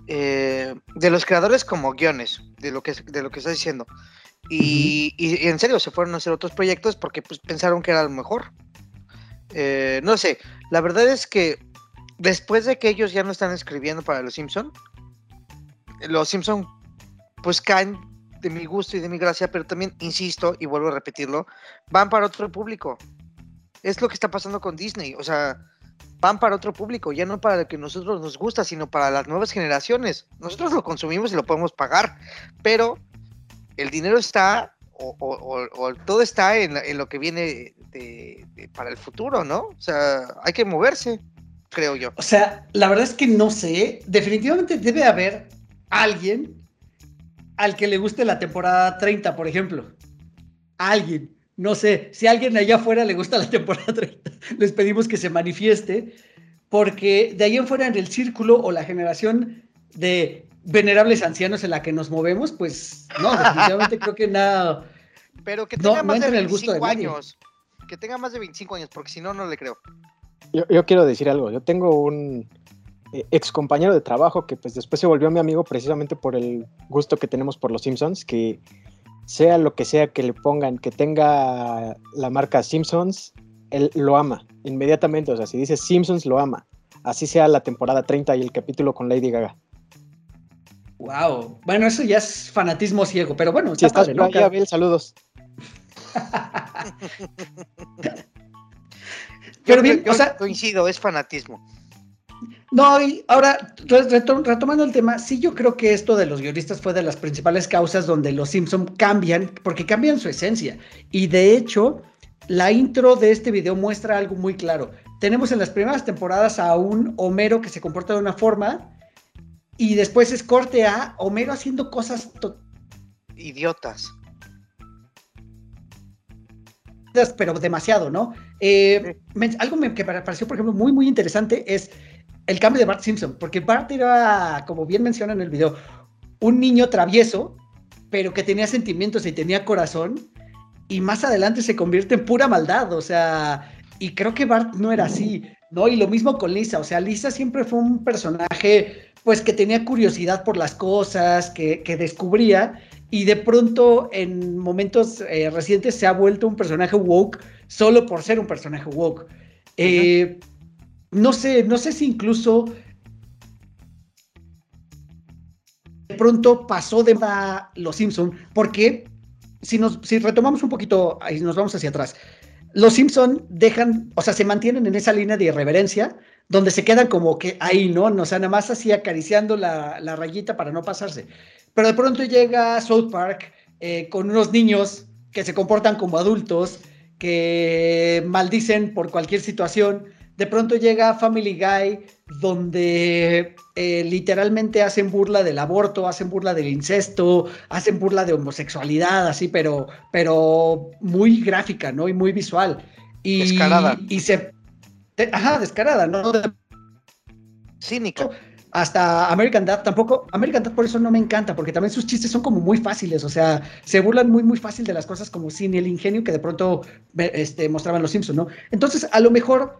Eh, de los creadores como guiones, de lo que, de lo que estás diciendo. Y, en serio, se fueron a hacer otros proyectos porque pues, pensaron que era lo mejor. Eh, no sé, la verdad es que después de que ellos ya no están escribiendo para Los Simpson, Los Simpson pues caen de mi gusto y de mi gracia, pero también, insisto, y vuelvo a repetirlo, van para otro público. Es lo que está pasando con Disney, o sea, van para otro público, ya no para lo que nosotros nos gusta, sino para las nuevas generaciones. Nosotros lo consumimos y lo podemos pagar, pero el dinero está, o, todo está en, lo que viene para el futuro, ¿no? O sea, hay que moverse, creo yo. O sea, la verdad es que no sé. Definitivamente debe haber alguien al que le guste la temporada 30, por ejemplo. Alguien. No sé, si a alguien allá afuera le gusta la temporada 30, [LAUGHS] les pedimos que se manifieste, porque de ahí en fuera en el círculo o la generación de venerables ancianos en la que nos movemos, pues no, definitivamente creo que nada. [LAUGHS] Pero que tenga no más de entra en el gusto 25 de nadie. años. Que tenga más de 25 años, porque si no, no le creo. Yo, yo quiero decir algo. Yo tengo un eh, ex compañero de trabajo que pues después se volvió mi amigo precisamente por el gusto que tenemos por los Simpsons, que sea lo que sea que le pongan, que tenga la marca Simpsons, él lo ama inmediatamente. O sea, si dice Simpsons, lo ama. Así sea la temporada 30 y el capítulo con Lady Gaga. Wow. Bueno, eso ya es fanatismo ciego, pero bueno, Si está estás padre, ¿no? Abel, saludos. [LAUGHS] Pero bien, yo o sea- coincido, es fanatismo. No, y ahora, re- reto- retomando el tema, sí yo creo que esto de los guionistas fue de las principales causas donde los Simpson cambian, porque cambian su esencia. Y de hecho, la intro de este video muestra algo muy claro. Tenemos en las primeras temporadas a un Homero que se comporta de una forma, y después es corte a Homero haciendo cosas Idiotas. pero demasiado, ¿no? Eh, algo que me pareció, por ejemplo, muy, muy interesante es el cambio de Bart Simpson, porque Bart era, como bien menciona en el video, un niño travieso, pero que tenía sentimientos y tenía corazón, y más adelante se convierte en pura maldad, o sea, y creo que Bart no era así, ¿no? Y lo mismo con Lisa, o sea, Lisa siempre fue un personaje, pues, que tenía curiosidad por las cosas, que, que descubría, y de pronto en momentos eh, recientes se ha vuelto un personaje woke solo por ser un personaje woke. Eh, no sé, no sé si incluso de pronto pasó de moda Los Simpson, porque si nos si retomamos un poquito y nos vamos hacia atrás, Los Simpson dejan, o sea, se mantienen en esa línea de irreverencia donde se quedan como que ahí, ¿no? O sea, nada más así acariciando la, la rayita para no pasarse. Pero de pronto llega South Park eh, con unos niños que se comportan como adultos, que maldicen por cualquier situación. De pronto llega Family Guy, donde eh, literalmente hacen burla del aborto, hacen burla del incesto, hacen burla de homosexualidad, así, pero, pero muy gráfica, ¿no? Y muy visual. Y, Descarada. Y se. Ajá, descarada, ¿no? Cínica. Hasta American Dad tampoco. American Dad por eso no me encanta, porque también sus chistes son como muy fáciles, o sea, se burlan muy, muy fácil de las cosas como sin el ingenio que de pronto este, mostraban los Simpsons, ¿no? Entonces, a lo mejor,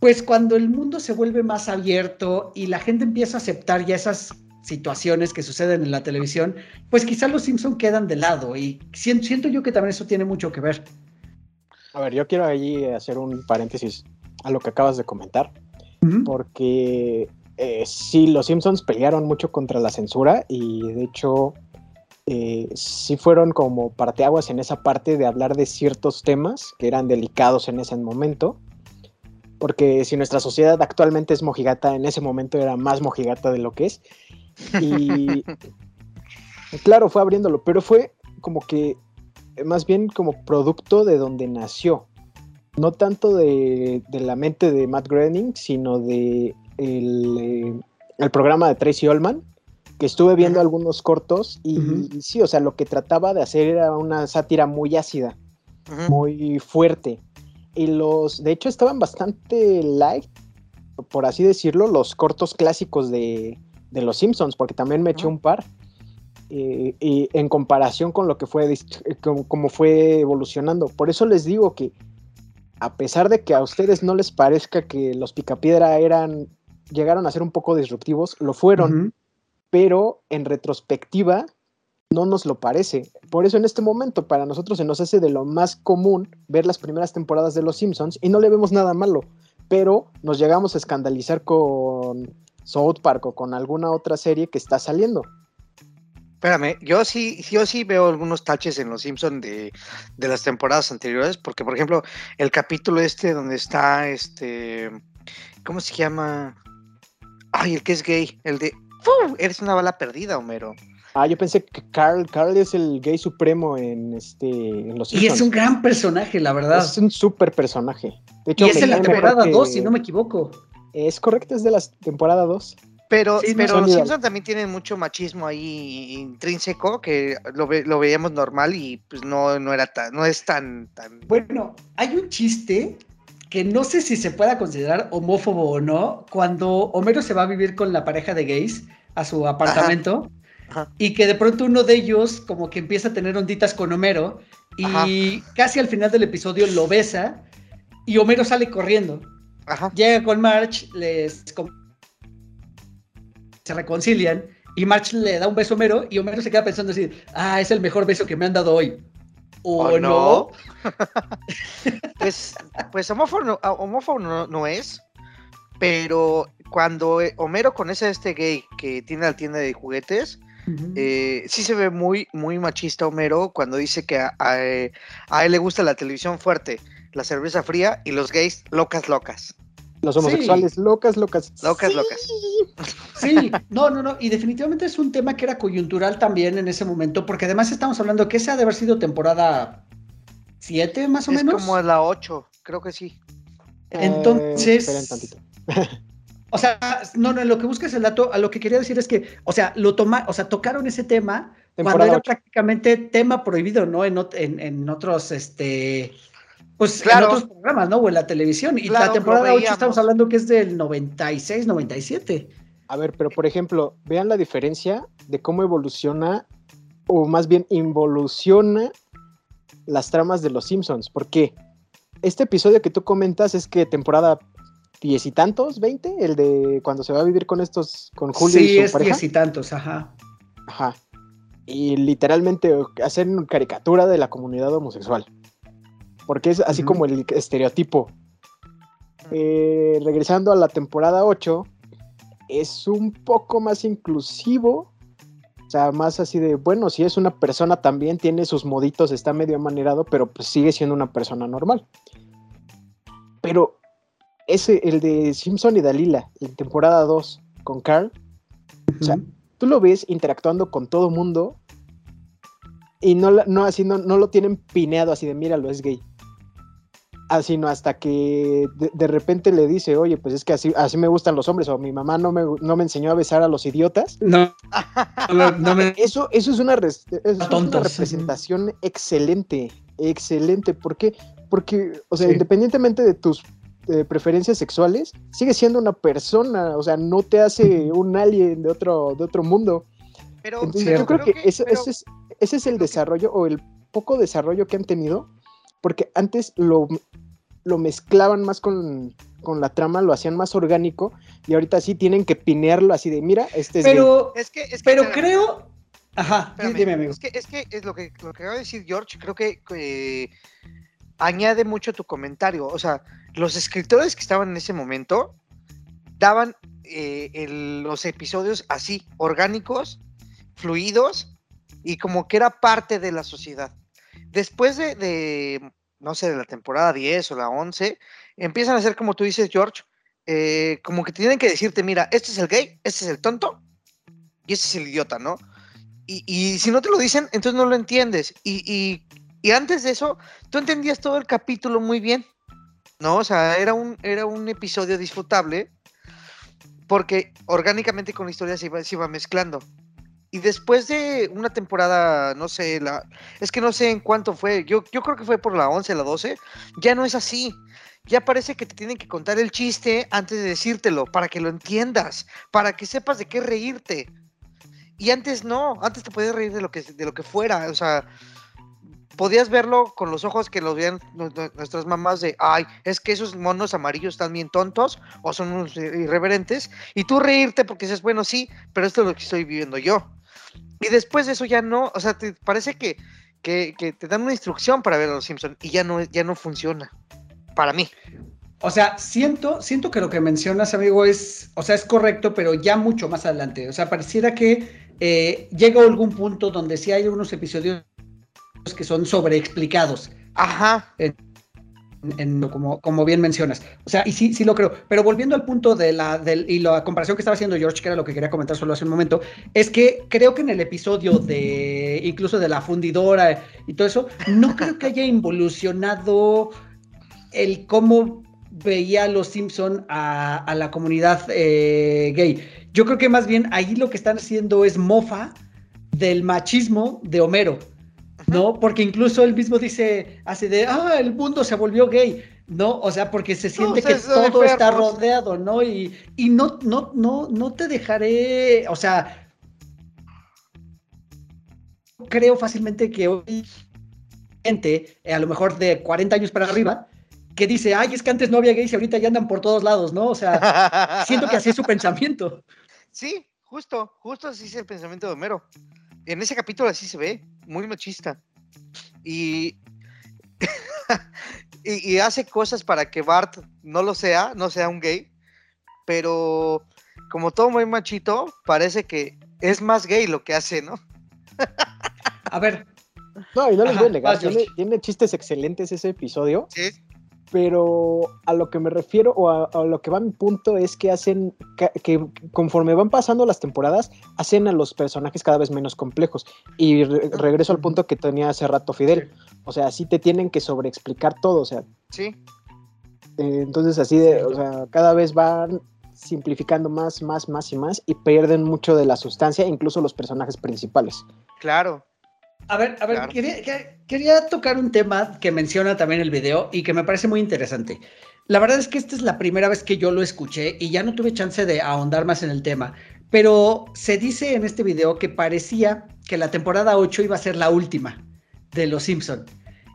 pues cuando el mundo se vuelve más abierto y la gente empieza a aceptar ya esas situaciones que suceden en la televisión, pues quizás los Simpsons quedan de lado y siento, siento yo que también eso tiene mucho que ver. A ver, yo quiero ahí hacer un paréntesis a lo que acabas de comentar, porque eh, sí, los Simpsons pelearon mucho contra la censura y de hecho eh, sí fueron como parteaguas en esa parte de hablar de ciertos temas que eran delicados en ese momento. Porque si nuestra sociedad actualmente es mojigata, en ese momento era más mojigata de lo que es. Y [LAUGHS] claro, fue abriéndolo, pero fue como que más bien como producto de donde nació. No tanto de, de la mente de Matt Groening, sino de eh, el, programa de Tracy Ullman, que estuve viendo algunos cortos y, sí, o sea, lo que trataba de hacer era una sátira muy ácida, muy fuerte. Y los, de hecho, estaban bastante light, por así decirlo, los cortos clásicos de, Los Simpsons, porque también me eché un par. Eh, y en comparación con lo que fue, como fue evolucionando. Por eso les digo que a pesar de que a ustedes no les parezca que los Picapiedra eran llegaron a ser un poco disruptivos, lo fueron, pero en retrospectiva no nos lo parece. Por eso en este momento para nosotros se nos hace de lo más común ver las primeras temporadas de Los Simpsons y no le vemos nada malo, pero nos llegamos a escandalizar con South Park o con alguna otra serie que está saliendo. Espérame, yo sí, yo sí veo algunos taches en Los Simpsons de, de las temporadas anteriores, porque por ejemplo, el capítulo este donde está este, ¿cómo se llama? Ay, el que es gay, el de Eres una bala perdida, Homero. Ah, yo pensé que Carl, Carl es el gay supremo en este en los Y es un gran personaje, la verdad. Es un súper personaje. De hecho, y es de la temporada 2, si no me equivoco. Es correcto, es de la temporada 2. Pero, pero los Simpsons también tienen mucho machismo ahí intrínseco que lo, lo veíamos normal y pues no, no era tan, no es tan, tan. Bueno, hay un chiste que no sé si se pueda considerar homófobo o no, cuando Homero se va a vivir con la pareja de gays a su apartamento y que de pronto uno de ellos como que empieza a tener onditas con Homero y casi al final del episodio lo besa y Homero sale corriendo. Llega con March, les se reconcilian y March le da un beso a Homero y Homero se queda pensando así, ah, es el mejor beso que me han dado hoy. ¿O, no? [LAUGHS] pues, pues homófobo, no, no, es, pero cuando eh, Homero conoce a este gay que tiene la tienda de juguetes, eh, sí se ve muy, muy machista Homero cuando dice que a, él le gusta la televisión fuerte, la cerveza fría y los gays locas, locas. Los homosexuales locas, locas. Locas, locas. Sí, no, no, no. Y definitivamente es un tema que era coyuntural también en ese momento, porque además estamos hablando que esa ha de haber sido temporada 7 más o menos. Es como la 8, creo que sí. Entonces. [LAUGHS] o sea, no, no, lo que busca es el dato, a lo que quería decir es que, o sea, lo toma, o sea, tocaron ese tema cuando era prácticamente tema prohibido, ¿no? En, en, en otros, este, pues en otros programas, ¿no? O en la televisión. Y la temporada 8 estamos hablando que es del 96, 97. A ver, pero por ejemplo, vean la diferencia de cómo evoluciona, o más bien involuciona las tramas de los Simpsons. Porque este episodio que tú comentas es que temporada diez y tantos, veinte, el de cuando se va a vivir con estos, con Julio y su es diez y tantos, ajá. Ajá. Y literalmente hacen caricatura de la comunidad homosexual porque es así como el estereotipo. Eh, regresando a la temporada 8, es un poco más inclusivo. O sea, más así de, bueno, si es una persona también, tiene sus moditos, está medio amanerado, pero pues sigue siendo una persona normal. Pero ese, el de Simpson y Dalila, en temporada 2, con Carl, o sea, tú lo ves interactuando con todo mundo y no, no, así, no, no lo tienen pineado así de, míralo, es gay. Ah, sino hasta que de, repente le dice, oye, pues es que así, así me gustan los hombres, o mi mamá no me, no me enseñó a besar a los idiotas. No, [LAUGHS] eso, eso es una, representación excelente, excelente. ¿Por qué? Porque, o sea, independientemente de tus eh, preferencias sexuales, sigue siendo una persona, o sea, no te hace [LAUGHS] un alien de otro, de otro mundo. Pero Entonces, pero yo creo que, ese, pero- ese es, ese es el desarrollo o el poco desarrollo que han tenido, porque antes lo, lo mezclaban más con, con la trama, lo hacían más orgánico, y ahorita sí tienen que pinearlo así de, mira, este es gay". Pero, es que, es que, pero creo. Ajá, espérame, dime, amigo. Es que, es que es lo que, lo que acaba de decir George, creo que eh, añade mucho tu comentario. O sea, los escritores que estaban en ese momento daban eh, el- los episodios así, orgánicos, fluidos, y como que era parte de la sociedad. Después de, de, no sé, de la temporada 10 o la 11, empiezan a ser como tú dices, George, eh, como que tienen que decirte, mira, este es el gay, este es el tonto, y este es el idiota, ¿no? Y, y si no te lo dicen, entonces no lo entiendes. Y, y- y antes de eso, tú entendías todo el capítulo muy bien, ¿no? O sea, era un, era un episodio disfrutable porque orgánicamente con la historia se iba, se iba mezclando. Y después de una temporada, no sé, la, es que no sé en cuánto fue, yo, yo creo que fue por la 11, la 12, ya no es así. Ya parece que te tienen que contar el chiste antes de decírtelo, para que lo entiendas, para que sepas de qué reírte. Y antes no, antes te podías reír de lo que, de lo que fuera, o sea, podías verlo con los ojos que los veían nu- nu- nuestras mamás de, ay, es que esos monos amarillos están bien tontos o son unos irreverentes, y tú reírte porque dices, bueno, sí, pero esto es lo que estoy viviendo yo. Y después de eso ya no, o sea, te parece que, que, que te dan una instrucción para ver a los Simpsons y ya no, ya no funciona, para mí. O sea, siento, siento que lo que mencionas, amigo, es, o sea, es correcto, pero ya mucho más adelante. O sea, pareciera que eh, llega algún punto donde sí hay unos episodios que son sobreexplicados, Ajá, en- en- como, como bien mencionas. O sea, y sí, sí lo creo. Pero volviendo al punto de la, del, y la comparación que estaba haciendo George, que era lo que quería comentar solo hace un momento, es que creo que en el episodio de, incluso de la fundidora y todo eso, no creo que haya involucionado el cómo veía a los Simpson a, a la comunidad eh, gay. Yo creo que más bien ahí lo que están haciendo es mofa del machismo de Homero, ¿no? Porque incluso él mismo dice, así de, ah, el mundo se volvió gay, ¿no? O sea, porque se siente que todo está rodeado, ¿no? Y, y no, no, no, no te dejaré, o sea, creo fácilmente que hoy gente, eh, a lo mejor de 40 años para arriba, que dice, ay, es que antes no había gays y ahorita ya andan por todos lados, ¿no? O sea, siento que así es su [LAUGHS] pensamiento. Sí, justo, justo así es el pensamiento de Homero. En ese capítulo así se ve, muy machista. Y, [LAUGHS] y, y hace cosas para que Bart no lo sea, no sea un gay, pero como todo muy machito, parece que es más gay lo que hace, ¿no? A ver, No, y no les voy a negar, tiene, tiene chistes excelentes ese episodio, Sí, pero a lo que me refiero o a, a lo que va mi punto es que hacen que conforme van pasando las temporadas hacen a los personajes cada vez menos complejos. Y re- regreso al punto que tenía hace rato Fidel. O sea sí te tienen que sobreexplicar todo o sea. Sí, eh, entonces así de o sea cada vez van simplificando más más más y más y pierden mucho de la sustancia incluso los personajes principales. Claro. A ver, a ver, Claro. quería, que- quería tocar un tema que menciona también el video y que me parece muy interesante. La verdad es que esta es la primera vez que yo lo escuché y ya no tuve chance de ahondar más en el tema, pero se dice en este video que parecía que la temporada 8 iba a ser la última de Los Simpson.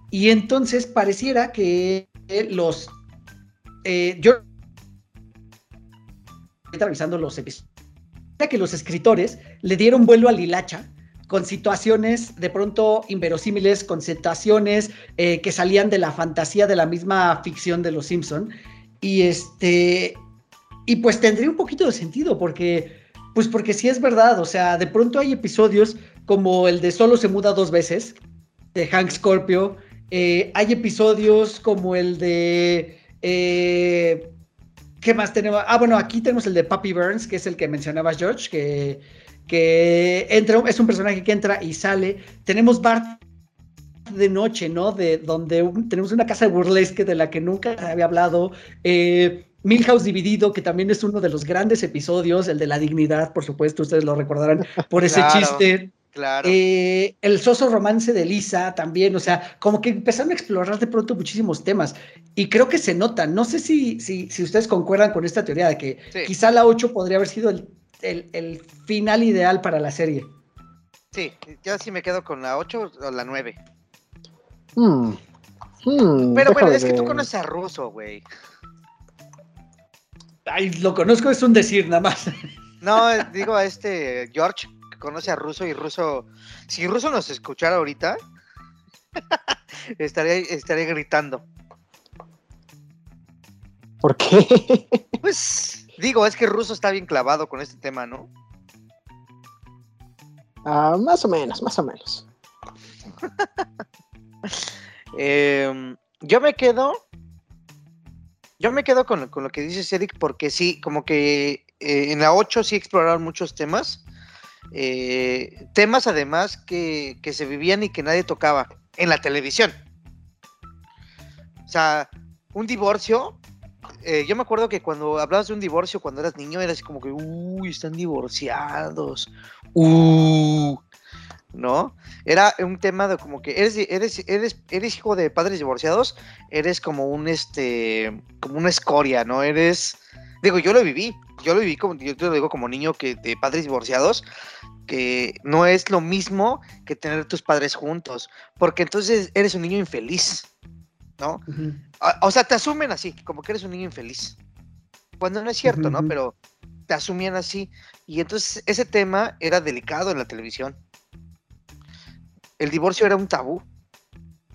Y entonces pareciera que los... eh, yo... Revisando los episodios. Que los escritores le dieron vuelo al hilacha con situaciones de pronto inverosímiles, con situaciones eh, que salían de la fantasía de la misma ficción de los Simpson. Y este y pues tendría un poquito de sentido porque pues porque sí es verdad, o sea, de pronto hay episodios como el de Solo se muda dos veces de Hank Scorpio, eh, hay episodios como el de eh, ¿Qué más tenemos? Ah, bueno, aquí tenemos el de Pappy Burns, que es el que mencionabas, George, que, que entra, es un personaje que entra y sale. Tenemos Bart de noche, ¿no? De donde un- tenemos una casa burlesque de la que nunca había hablado. Eh, Milhouse dividido, que también es uno de los grandes episodios, el de la dignidad, por supuesto, ustedes lo recordarán por ese [LAUGHS] Claro. chiste. Claro. Eh, el soso romance de Lisa también, o sea, como que empezaron a explorar de pronto muchísimos temas. Y creo que se nota, no sé si, si, si ustedes concuerdan con esta teoría de que Sí. quizá la 8 podría haber sido el, el- el final ideal para la serie. Sí, yo sí me quedo con la 8 o la 9. Hmm. Hmm, Pero bueno, es que tú conoces a Russo, güey. Ay, lo conozco, es un decir nada más. No, digo a este George, que conoce a Russo y Russo. Si Russo nos escuchara ahorita, [LAUGHS] estaría, estaría gritando. ¿Por qué? Pues digo, es que Russo está bien clavado con este tema, ¿no? Ah, más o menos, más o menos. [LAUGHS] Em, yo me quedo. Yo me quedo con, con lo que dice Cedric, porque sí, como que eh, en la 8 sí exploraron muchos temas. eh, temas además que, que se vivían y que nadie tocaba en la televisión. O sea, un divorcio. Eh, yo me acuerdo que cuando hablabas de un divorcio cuando eras niño, eras como que, uy, están divorciados. Uh, ¿no? Era un tema de como que eres, eres, eres, eres hijo de padres divorciados, eres como un este, como una escoria, ¿no? Eres, digo, yo lo viví, yo lo viví como, yo te lo digo como niño que de padres divorciados, que no es lo mismo que tener tus padres juntos, porque entonces eres un niño infeliz, ¿no? O, o sea, te asumen así, como que eres un niño infeliz. Cuando no es cierto, ¿no? Pero te asumían así. Y entonces ese tema era delicado en la televisión. El divorcio era un tabú.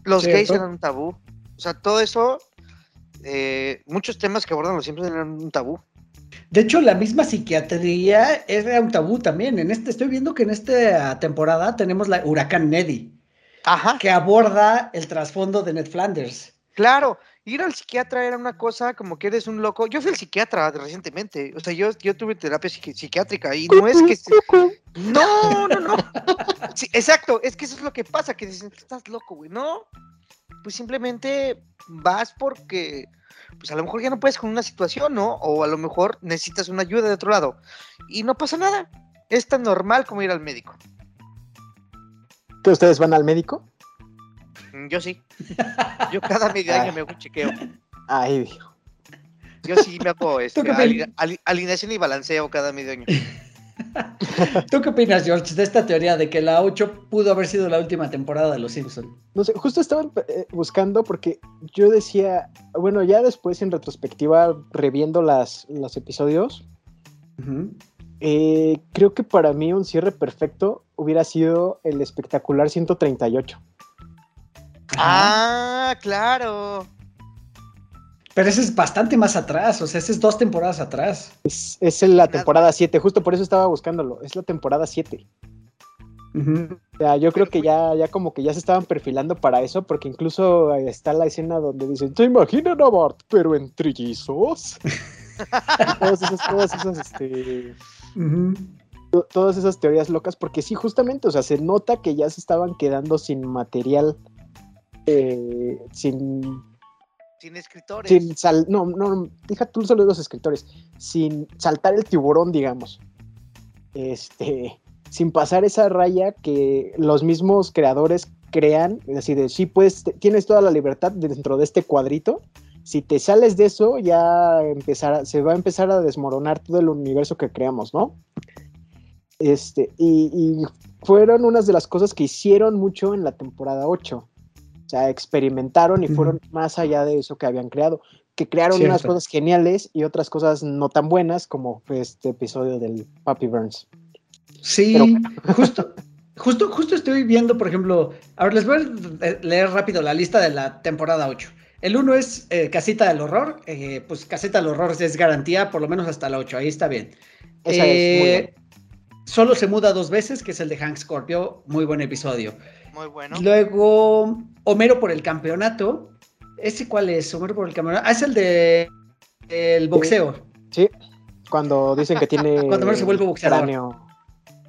Los gays eran un tabú. O sea, todo eso, eh, muchos temas que abordan los siempre eran un tabú. De hecho, la misma psiquiatría era un tabú también. En este, estoy viendo que en esta temporada tenemos la Huracán Neddy, Ajá, que aborda el trasfondo de Ned Flanders. Claro. Ir al psiquiatra era una cosa como que eres un loco. Yo fui al psiquiatra recientemente. O sea, yo, yo tuve terapia psiqui- psiquiátrica y no es que... [LAUGHS] No, no, no. Sí, exacto, es que eso es lo que pasa, que dicen, estás loco, güey. No, pues simplemente vas porque, pues a lo mejor ya no puedes con una situación, ¿no? O a lo mejor necesitas una ayuda de otro lado. Y no pasa nada. Es tan normal como ir al médico. ¿Que ustedes van al médico? Mm, Yo sí. Yo cada medio [LAUGHS] año me hago un chequeo. Ay, dijo. Yo sí me hago [LAUGHS] este, alineación y balanceo cada medio año. [LAUGHS] ¿Tú qué opinas, George, de esta teoría de que la 8 pudo haber sido la última temporada de Los Simpsons? No sé, justo estaba eh, buscando porque yo decía, bueno, ya después en retrospectiva, reviendo las, los episodios, eh, creo que para mí un cierre perfecto hubiera sido el espectacular 138. Ah, claro. Pero ese es bastante más atrás, o sea, ese es dos temporadas atrás. Es, es en la temporada 7, justo por eso estaba buscándolo, es la temporada 7. Ujú. O sea, yo creo que ya, ya como que ya se estaban perfilando para eso, porque incluso está la escena donde dicen, ¿se imaginan a Bart, pero en trillizos? Y [LAUGHS] todas esas, todas esas, este, todas esas teorías locas, porque sí, justamente, o sea, se nota que ya se estaban quedando sin material, eh, sin, Sin escritores. sin sal, no, no, deja tú solo los escritores, sin saltar el tiburón, digamos, este, sin pasar esa raya que los mismos creadores crean, es decir, de, sí, pues, tienes toda la libertad dentro de este cuadrito, si te sales de eso, ya empezará, se va a empezar a desmoronar todo el universo que creamos, ¿no? Este, y, y fueron unas de las cosas que hicieron mucho en la temporada 8. O sea, experimentaron y fueron más allá de eso que habían creado. Que crearon unas cosas geniales y otras cosas no tan buenas, como fue este episodio del Papi Burns. Sí, justo, justo, justo estoy viendo, por ejemplo, ahora les voy a leer rápido la lista de la temporada 8. El 1 es eh, Casita del Horror, eh, pues Casita del Horror es garantía, por lo menos hasta la 8, ahí está bien. Esa es muy Eh, Solo se muda dos veces, que es el de Hank Scorpio, muy buen episodio. Muy bueno. Luego, Homero por el campeonato. ¿Ese cuál es? Homero por el campeonato. Ah, es el de el boxeo. Sí, cuando dicen que tiene [LAUGHS] Cuando Homero se vuelve boxeador. cráneo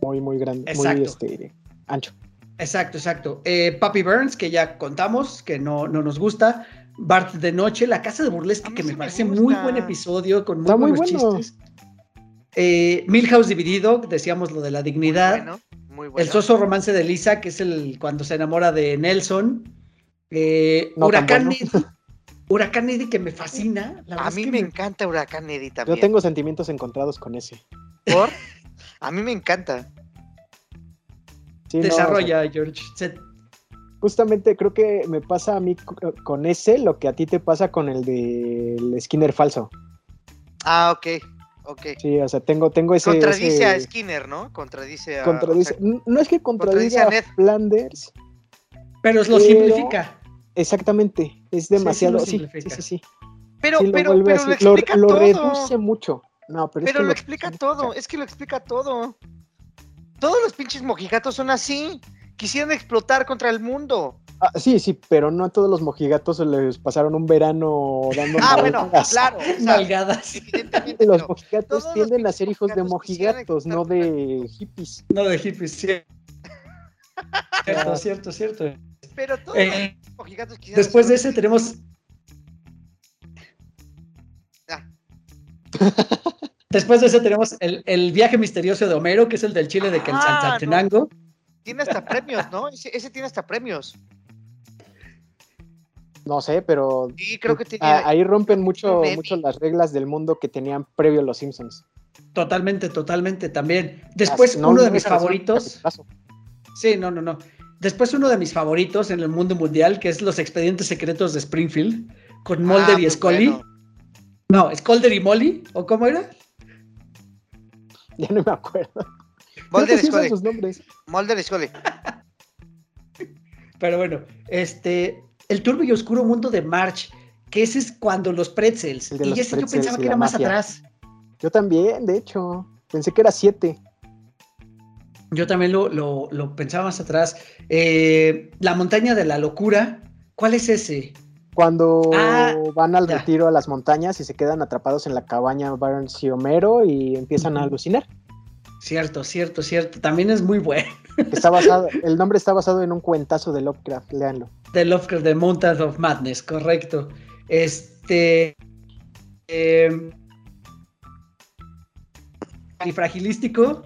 muy, muy grande, muy este, ancho. Exacto, exacto. Eh, Papi Burns, que ya contamos, que no, no nos gusta. Bart de Noche, La Casa de Burlesque, que me me parece gusta. muy buen episodio, con muy Está muy buenos bueno. chistes. Eh, Milhouse Dividido, decíamos lo de la Muy dignidad. bueno. Muy buena. El soso romance de Lisa, que es el cuando se enamora de Nelson. Eh, No Huracán bueno. Eddie. Huracán Eddie que me fascina. La A mí que me encanta Huracán Eddie también. Yo tengo sentimientos encontrados con ese. ¿Por? A mí me encanta. Sí, no, o sea, Desarrolla, George. Se- justamente creo que me pasa a mí co- con ese lo que a ti te pasa con el del Skinner falso. Ah, ok. Ok. Sí, o sea, tengo, tengo ese. Contradice ese- a Skinner, ¿no? Contradice a. contradice- o sea, n- no es que contradice a a Ned. Flanders, Pero lo Pero- simplifica. exactamente. Es sí demasiado. lo Sí, sí, sí, sí. pero, Sí, lo pero, pero lo así, lo, explica lo todo. reduce mucho. No, pero, es Pero que lo explica todo. Es que lo explica todo. Todos los pinches mojigatos son así. Quisieran explotar contra el mundo. Ah, sí, sí, pero no a todos los mojigatos se les pasaron un verano dando Ah, bueno, claro. Nalgadas. evidentemente. Los mojigatos todos los tienden a ser hijos de mojigatos no de hippies. No de hippies, sí. Cierto, cierto, cierto. Pero todos Eh, los mojigatos quisieran después de ese tenemos. Ah. [LAUGHS] Después de ese tenemos el, el viaje misterioso de Homero, que es el del Chile de Ah, Quetzaltenango. Tiene hasta premios, ¿no? Ese, ese tiene hasta premios. No sé, pero Sí, creo que tiene. a- ahí rompen mucho, mucho las reglas del mundo que tenían previo los Simpsons. Totalmente, totalmente también. Después, no, uno de no mis favoritos. Sí, no, no, no. Después, uno de mis favoritos en el mundo mundial, que es Los Expedientes Secretos de Springfield, con Mulder Ah, y muy Scully. bueno. No, Sculder y Molly, ¿o cómo era? Ya no me acuerdo. Mulder y Scully. sus nombres. Mulder y Scully. Pero bueno, este. El turbio y oscuro mundo de March, que ese es cuando los pretzels. El de y los ese yo pensaba que era más mafia. atrás. Yo también, de hecho. Pensé que era siete. Yo también lo, lo- lo pensaba más atrás. Eh, la montaña de la locura. ¿Cuál es ese? Cuando Ah, van al ya. retiro a las montañas y se quedan atrapados en la cabaña Barnes y Homero y empiezan a alucinar. Cierto, cierto, cierto. También es muy bueno. Está basado, [LAUGHS] el nombre está basado en un cuentazo de Lovecraft, léanlo. The Lovecraft, The Mountain of Madness, correcto. Este. eh, y fragilístico.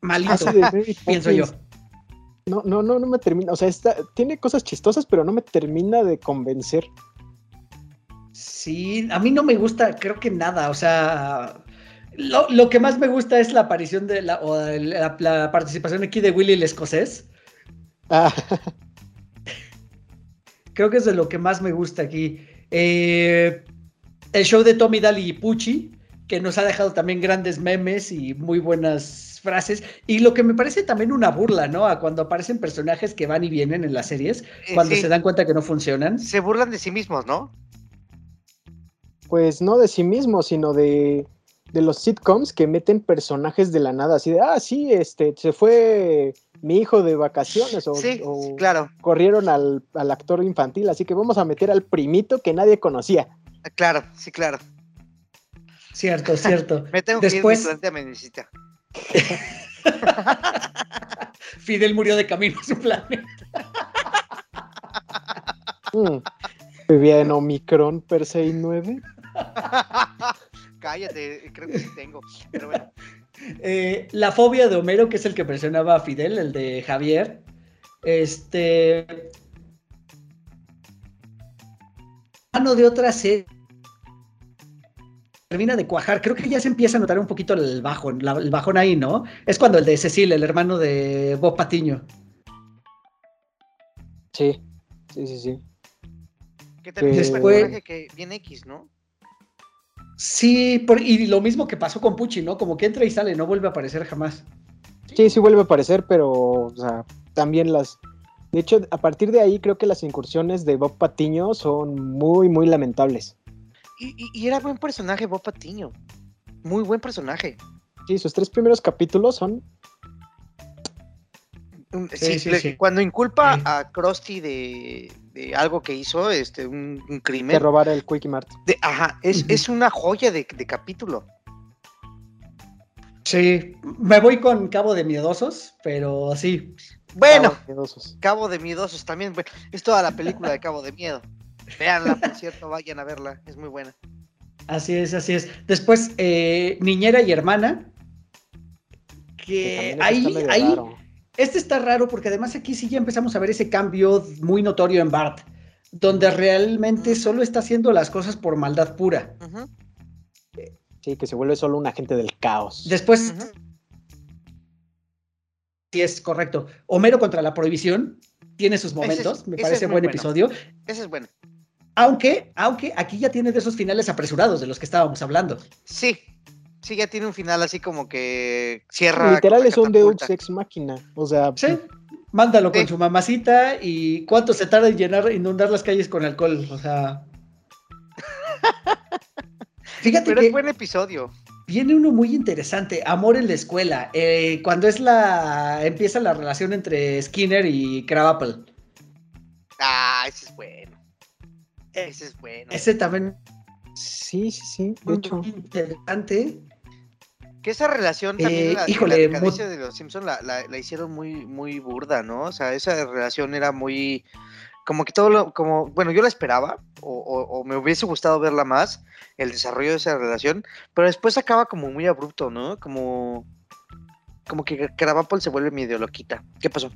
Malito, de [LAUGHS] pienso yo. No, no, no, no me termina. O sea, está, tiene cosas chistosas, pero no me termina de convencer. Sí, a mí no me gusta, creo que nada. O sea, lo, lo que más me gusta es la aparición de la, o la, la participación aquí de Willy el escocés. Ah, [LAUGHS] Creo que es de lo que más me gusta aquí. Eh, el show de Tommy Daly y Pucci, que nos ha dejado también grandes memes y muy buenas frases. Y lo que me parece también una burla, ¿no? A cuando aparecen personajes que van y vienen en las series, cuando sí, se dan cuenta que no funcionan. se burlan de sí mismos, ¿no? pues no de sí mismo, sino de, de los sitcoms que meten personajes de la nada, así de, ah, sí, este, se fue mi hijo de vacaciones o, sí, o claro, corrieron al, al actor infantil, así que vamos a meter al primito que nadie conocía. claro, sí, claro. Cierto, cierto. [LAUGHS] Me tengo que Después- ir, me necesita. [LAUGHS] Fidel murió de camino a su planeta. Mm. Vivía en Omicron per se 9. Cállate, creo que sí tengo. Pero bueno, Eh, la fobia de Homero, que es el que mencionaba a Fidel, el de Javier. Este. Mano de otra serie. Termina de cuajar. Creo que ya se empieza a notar un poquito el bajón, la- el bajón ahí, ¿no? Es cuando el de Cecil, el hermano de Bob Patiño. Sí, sí, sí, sí. que también es un Después- personaje que viene X, ¿no? Sí, por- y lo mismo que pasó con Pucci, ¿no? Como que entra y sale, no vuelve a aparecer jamás. Sí, sí vuelve a aparecer, pero o sea, también las... De hecho, a partir de ahí creo que las incursiones de Bob Patiño son muy, muy lamentables. Y, y- y era buen personaje Bob Patiño. Muy buen personaje. Sí, sus tres primeros capítulos son... Un- Sí, sí, sí, le- sí. Cuando inculpa Sí. a Krusty de, de algo que hizo, este, un, un de crimen. robar el Quickie Mart. de- ajá, es, es una joya de, de capítulo. Sí, me voy con Cabo de Miedosos, pero sí. Bueno, Estaban miedosos. Cabo de Miedosos también. bueno, es toda la película de Cabo de Miedo. Véanla, por [LAUGHS] cierto, vayan a verla. Es muy buena. Así es, así es. Después, eh, Niñera y Hermana, que eso ahí, está medio ahí, raro. Este está raro porque además aquí sí ya empezamos a ver ese cambio muy notorio en Bart, donde realmente solo está haciendo las cosas por maldad pura. Sí, que se vuelve solo un agente del caos. Después, ujú. sí es correcto, Homero contra la prohibición tiene sus es- momentos, me parece buen bueno. episodio, Ese es bueno. aunque, aunque aquí ya tiene de esos finales apresurados de los que estábamos hablando. Sí, sí, ya tiene un final así como que cierra. Literal es un. Deus Ex Máquina. O sea, Sí, mándalo con su mamacita y cuánto se tarda en llenar, inundar las calles con alcohol, o sea... [LAUGHS] Fíjate Pero que es buen episodio. viene uno muy interesante, Amor en la escuela, eh, cuando es la empieza la relación entre Skinner y Krabappel. Ah, ese es bueno. Eh, Ese es bueno. Ese también sí, sí, sí. De muy hecho, interesante. Que esa relación también, Eh, la, híjole, la decadencia mo- de los Simpsons la, la- la hicieron muy, muy burda, ¿no? O sea, esa relación era muy, como que todo lo, como, bueno, yo la esperaba, o, o- o me hubiese gustado verla más, el desarrollo de esa relación, pero después acaba como muy abrupto, ¿no? Como, como que Krabappel se vuelve medio loquita. ¿Qué pasó?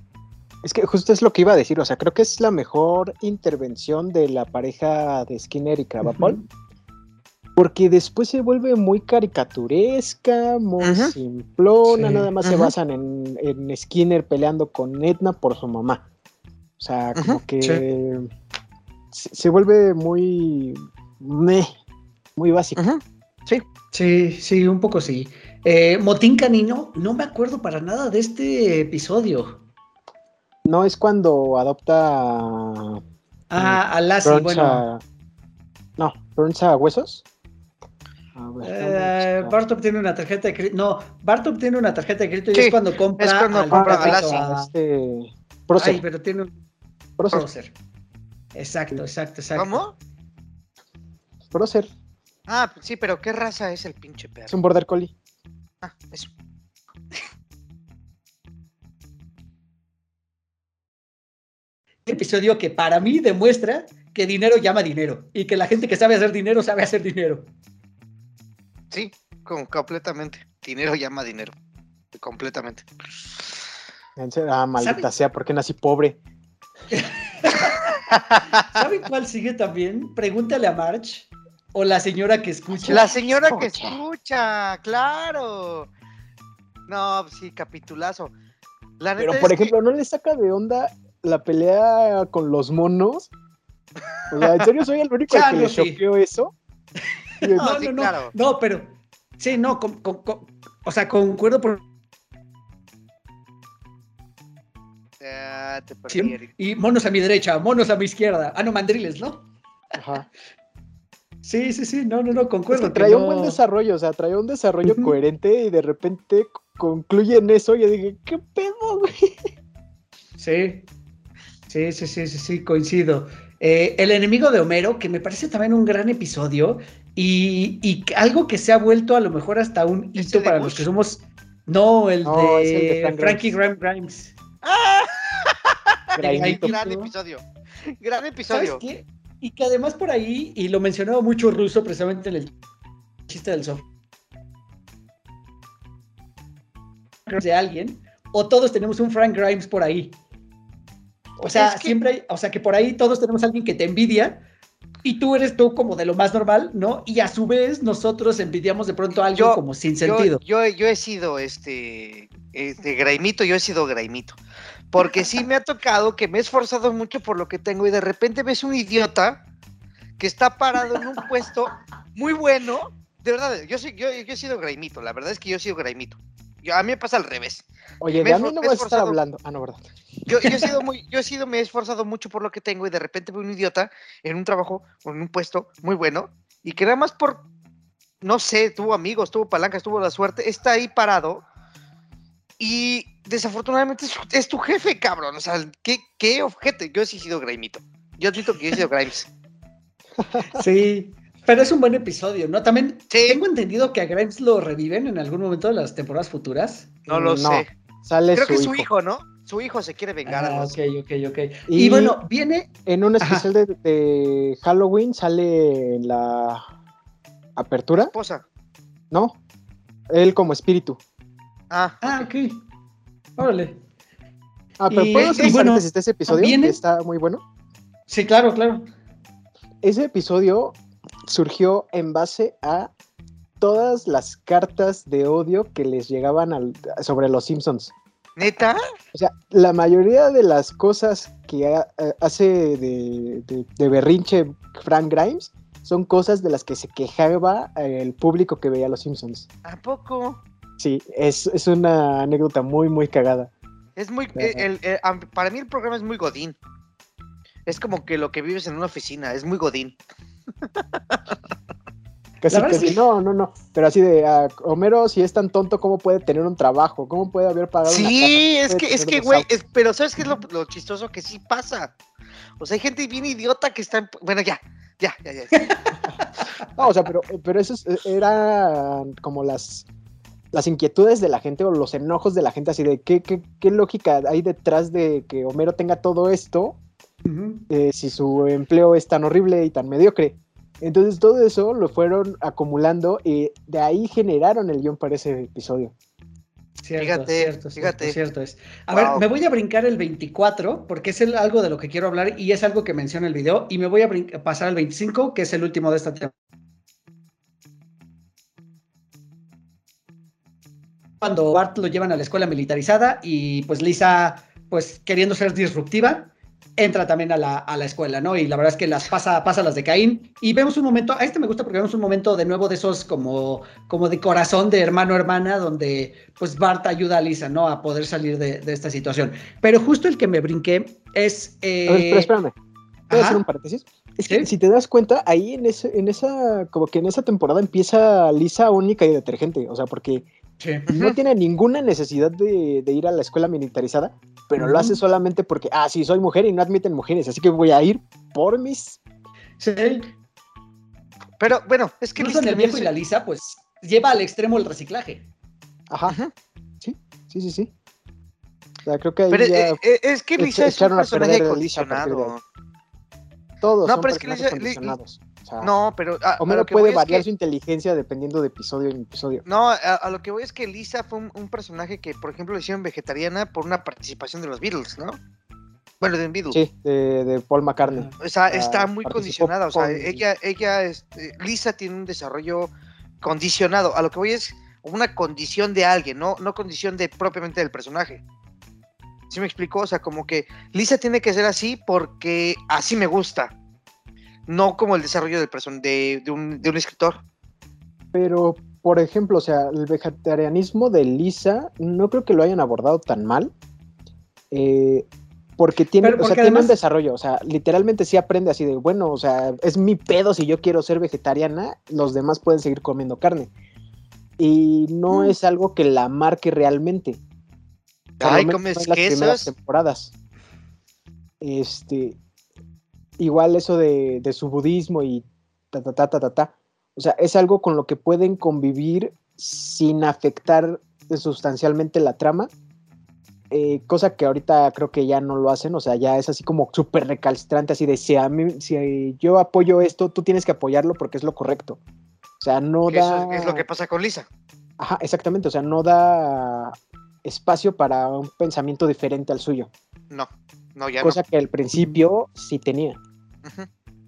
es que justo es lo que iba a decir. O sea, creo que es la mejor intervención de la pareja de Skinner y Krabappel. Ujú. Porque después se vuelve muy caricaturesca, muy simplona, Sí. nada más se basan en, en Skinner peleando con Edna por su mamá. O sea, como que Sí. se, se vuelve muy meh, muy básico. Sí, sí, un poco sí. Eh, Motín Canino, no me acuerdo para nada de este episodio. No es cuando adopta a Ah, a Lassie, bueno. a- No, Burns a huesos. A ver, Eh. Bart obtiene una tarjeta de crédito. No, Bart obtiene una tarjeta de crédito y Sí, es cuando compra. es cuando al compra a perrito Lassie. a- Este, Prócer, Ay, pero tiene un prócer. Exacto, exacto, exacto. ¿Cómo? prócer. Ah, sí, pero ¿qué raza es el pinche Es perro? un border collie. Ah, eso. episodio que para mí demuestra que dinero llama dinero y que la gente que sabe hacer dinero sabe hacer dinero. Sí, con, completamente. Dinero llama dinero. Completamente. Ah, maldita sea, ¿por qué nací pobre? [LAUGHS] ¿Saben cuál sigue también? Pregúntale a March o la señora que escucha. La señora que Escucha. claro. No, sí, capitulazo. La Pero, por que- ejemplo, ¿no le saca de onda la pelea con los monos? O sea, ¿en serio soy el único al que no, le sí. choqueó eso? [LAUGHS] Es- [LAUGHS] No, No, sí, no, no. claro. No, pero sí, no, con- con- con- o sea, concuerdo por Ah, te perdí. Y monos a mi derecha, monos a mi izquierda. Ah, no, mandriles, ¿no? Ajá. [LAUGHS] Sí, sí, sí, no, no, no, Es concuerdo. que traía un no- buen desarrollo, o sea, traía un desarrollo coherente y de repente concluye en eso y yo dije, ¿qué pedo, güey? Sí, sí, sí, sí, sí, sí, coincido. Eh, el enemigo de Homero, que me parece también un gran episodio y, algo que se ha vuelto a lo mejor hasta un ¿Ese hito para Bush? los que somos... No, el, No, de, el de Frankie Grimes. Graham Grimes. [LAUGHS] Grainito. Gran episodio. Gran ¿Sabes episodio. qué? Y que además por ahí, y lo mencionaba mucho Russo precisamente en el chiste del software de alguien, o todos tenemos un Frank Grimes por ahí. O sea, Es que- siempre hay, o sea, que por ahí todos tenemos a alguien que te envidia y tú eres tú como de lo más normal, ¿no? Y a su vez nosotros envidiamos de pronto a alguien Yo- como sin Yo, sentido. yo, yo he sido este, este Graimito, yo he sido Graimito. Porque sí me ha tocado que me he esforzado mucho por lo que tengo y de repente ves un idiota que está parado en un puesto muy bueno. De verdad, yo, soy, yo, yo he sido Graimito, la verdad es que yo he sido Graimito. Yo, a mí me pasa al revés. Oye, Me de a mí no vas a estar hablando. Ah, no, verdad. Yo, yo he sido [LAUGHS] muy, yo he sido, me he esforzado mucho por lo que tengo y de repente veo un idiota en un trabajo o en un puesto muy bueno y que nada más por, no sé, tuvo amigos, tuvo palancas, tuvo la suerte, está ahí parado y desafortunadamente es, es tu jefe, cabrón. O sea, ¿qué, qué objeto? Yo sí he sido Graimito. Yo admito que yo he sido Grimes. [LAUGHS] Sí, pero es un buen episodio, ¿no? También Sí. tengo entendido que a Grimes lo reviven en algún momento de las temporadas futuras. No lo No, sé. Sale Creo su que es su hijo. ¿no? Su hijo se quiere vengar a Ah, los... ok, ok, ok. Y, Y- bueno, viene En un especial de, de Halloween sale en la apertura, esposa. ¿no? Él como espíritu. Ah, Ah, ok. Órale. Ah, pero Y- ¿puedo hacer bueno, ese episodio? viene- Que está muy bueno. Sí, claro, claro. Ese episodio surgió en base a todas las cartas de odio que les llegaban al- sobre los Simpsons. ¿Neta? O sea, la mayoría de las cosas que ha- eh, hace de, de- de berrinche Frank Grimes son cosas de las que se quejaba eh, el público que veía los Simpsons. ¿A poco? Sí, es, es una anécdota muy, muy cagada. Es muy. Eh, el- para mí el programa es muy godín. Es como que lo que vives en una oficina, es muy godín. [LAUGHS] Casi, casi, sí. no, no, no. Pero así de, ah, Homero, si es tan tonto, ¿cómo puede tener un trabajo? ¿Cómo puede haber pagado una Sí, casa? es ¿Cómo que, es que, güey, es- pero ¿sabes qué es lo, lo chistoso? Que sí pasa. O sea, hay gente bien idiota que está en... Bueno, ya, ya, ya, ya. [LAUGHS] No, o sea, pero, pero eso es- eran como las, las inquietudes de la gente o los enojos de la gente, así de qué, qué, qué lógica hay detrás de que Homero tenga todo esto Eh, si su empleo es tan horrible y tan mediocre. Entonces todo eso lo fueron acumulando y de ahí generaron el guion para ese episodio. Cierto, Fíjate, cierto, fíjate. cierto, cierto es. A Wow. ver, me voy a brincar el 24 porque es el- algo de lo que quiero hablar y es algo que menciona el video y me voy a pasar al 25 que es el último de esta temporada. Cuando Bart lo llevan a la escuela militarizada y pues Lisa, pues queriendo ser disruptiva, entra también a la, a la escuela, ¿no? Y la verdad es que las pasa, pasa las de Caín y vemos un momento, a este me gusta porque vemos un momento de nuevo de esos como, como de corazón de hermano-hermana donde pues Bart ayuda a Lisa, ¿no? A poder salir de, de esta situación. Pero justo el que me brinqué es... eh, A ver, pero espérame. ¿Puedo ajá. hacer un paréntesis? Es que Sí. si te das cuenta, ahí en, ese, en esa, como que en esa temporada empieza Lisa única y detergente. O sea, porque Sí. no tiene ninguna necesidad de, de ir a la escuela militarizada, pero lo hace solamente porque, ah, sí, soy mujer y no admiten mujeres, así que voy a ir por mis... Sí. Pero bueno, es que Incluso Lisa en el viejo y la Lisa, pues lleva al extremo el reciclaje. Ajá, sí, sí, sí, sí. O sea, creo que ahí Pero ya eh, eh, es que Lisa es un personaje condicionado. todos no, son pero es que Lisa- sea, No, pero a, a Homero lo que puede es variar que- su inteligencia dependiendo de episodio en episodio. No, a, a lo que voy es que Lisa fue un, un personaje que, por ejemplo, le hicieron vegetariana por una participación de los Beatles, ¿no? Bueno, de Beatles. Sí, de, de Paul McCartney. O sea, Ah, está muy condicionada. O sea, con- ella, ella, este, Lisa tiene un desarrollo condicionado. A lo que voy es una condición de alguien, no, no condición de propiamente del personaje. ¿Sí me explicó? O sea, como que Lisa tiene que ser así porque así me gusta. No como el desarrollo del person de, de un, de un escritor. Pero, por ejemplo, o sea, el vegetarianismo de Lisa no creo que lo hayan abordado tan mal. eh, porque tiene, o sea, tiene un desarrollo, o sea, literalmente sí aprende así de, bueno, o sea, es mi pedo si yo quiero ser vegetariana, los demás pueden seguir comiendo carne. Y no Mm. es algo que la marque realmente. Por Ay, ¿comes no en las primeras quesos? temporadas. Este, igual eso de, de su budismo y ta, ta, ta, ta, ta, ta. O sea, es algo con lo que pueden convivir sin afectar sustancialmente la trama. eh, cosa que ahorita creo que ya no lo hacen, o sea, ya es así como súper recalcitrante, así de si, a mí, si yo apoyo esto, tú tienes que apoyarlo porque es lo correcto. O sea, no da... eso es lo que pasa con Lisa. Ajá, exactamente, o sea, no da espacio para un pensamiento diferente al suyo, No, no, ya cosa que al principio sí tenía.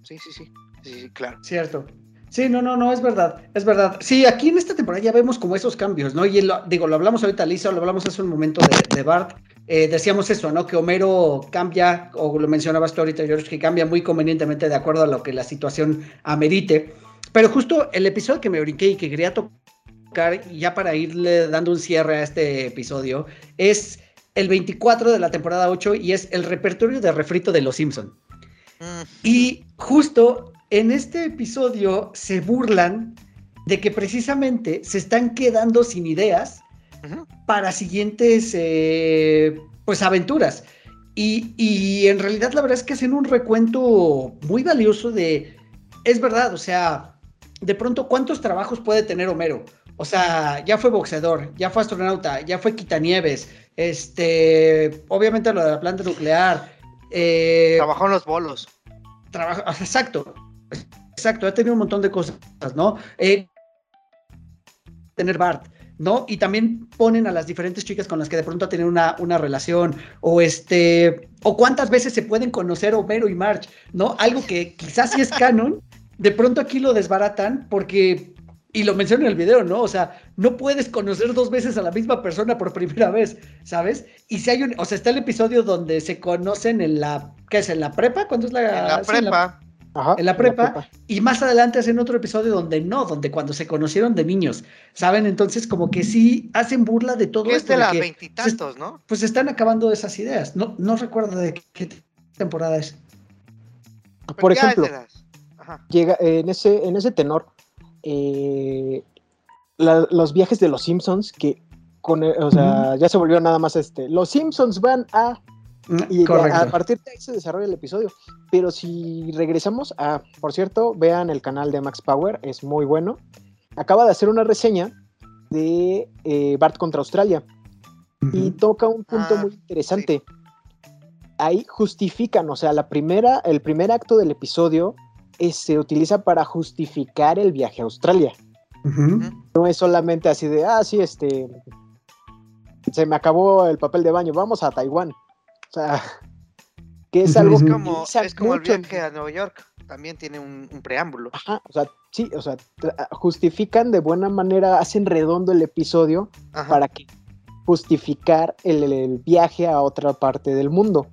Sí, sí, sí. Sí, sí, claro. Cierto. Sí, no, no, no, es verdad, es verdad. Sí, aquí en esta temporada ya vemos como esos cambios, ¿no? Y lo- digo, lo hablamos ahorita, Lisa, lo hablamos hace un momento de, Bart. Eh, decíamos eso, ¿no? Que Homero cambia, o lo mencionabas tú ahorita, George, que cambia muy convenientemente de acuerdo a lo que la situación amerite. Pero justo el episodio que me brinqué y que quería tocar, ya para irle dando un cierre a este episodio, es el 24 de la temporada 8 y es el repertorio de refrito de Los Simpson. Y justo en este episodio se burlan de que precisamente se están quedando sin ideas para siguientes eh, pues aventuras. Y, y en realidad la verdad es que hacen un recuento muy valioso de, es verdad, o sea, de pronto cuántos trabajos puede tener Homero. O sea, ya fue boxeador, ya fue astronauta, ya fue quitanieves, este, obviamente lo de la planta nuclear. Eh, Trabajó en los bolos. trabaja, exacto, exacto, ha tenido un montón de cosas, ¿no? Eh, tener Bart, ¿no? Y también ponen a las diferentes chicas con las que de pronto tienen una, una relación, o este, o cuántas veces se pueden conocer Homero y Marge, ¿no? Algo que quizás sí es canon, de pronto aquí lo desbaratan porque, y lo menciono en el video, ¿no? O sea, no puedes conocer dos veces a la misma persona por primera vez, ¿sabes? Y si hay un, o sea, está el episodio donde se conocen en la, ¿qué es? ¿En la prepa? ¿Cuándo es la, En la sí, prepa. Ajá, en la prepa, y más adelante hacen otro episodio donde no, donde cuando se conocieron de niños, ¿saben? Entonces como que sí hacen burla de todo Que es esto. de la que, veintitantos, ¿no? pues están acabando esas ideas. No, no recuerdo de qué, temporada es. Por Pero ya es ejemplo, las- llega en ese, en ese tenor, eh, la- los viajes de los Simpsons, que con, eh, o sea, ya se volvió nada más este, los Simpsons van a, y de- Correcto. a partir de ahí se desarrolla el episodio. Pero si regresamos a, por cierto, vean el canal de Max Power, es muy bueno. Acaba de hacer una reseña de eh, Bart contra Australia y toca un punto Ah, muy interesante. Ahí justifican, o sea, la primera, el primer acto del episodio es- se utiliza para justificar el viaje a Australia. No es solamente así de, ah, sí, este, se me acabó el papel de baño, vamos a Taiwán. O sea, [LAUGHS] que es algo que Como, utiliza es como el viaje a Nueva York. También tiene un, un preámbulo. Ajá, o sea, sí, o sea, justifican de buena manera, hacen redondo el episodio Ajá. para que justificar el, viaje a otra parte del mundo.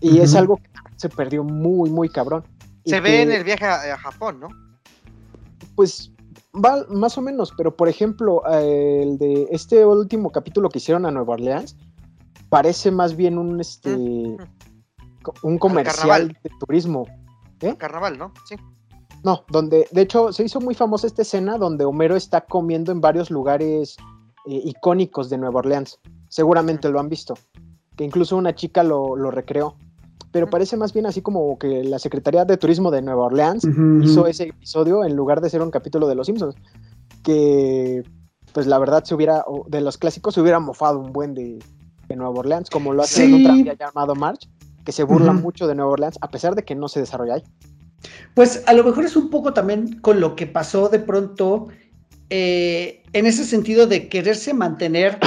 Y es algo que se perdió muy, muy cabrón. Y Se ve en que, el viaje a, a Japón, ¿no? Pues va más o menos, pero por ejemplo, eh, el de este último capítulo que hicieron a Nueva Orleans parece más bien un este un comercial de turismo. Carnaval, ¿no? Sí. No, donde, de hecho, se hizo muy famosa esta escena donde Homero está comiendo en varios lugares eh, icónicos de Nueva Orleans. Seguramente lo han visto. Que incluso una chica lo, lo recreó. Pero parece más bien así como que la Secretaría de Turismo de Nueva Orleans hizo ese episodio en lugar de ser un capítulo de Los Simpsons. Que, pues la verdad, se hubiera, de los clásicos, se hubiera mofado un buen de, de Nueva Orleans, como lo hace en un tranvía llamado March, que se burla mucho de Nueva Orleans, a pesar de que no se desarrolla ahí. Pues a lo mejor es un poco también con lo que pasó de pronto eh, en ese sentido de quererse mantener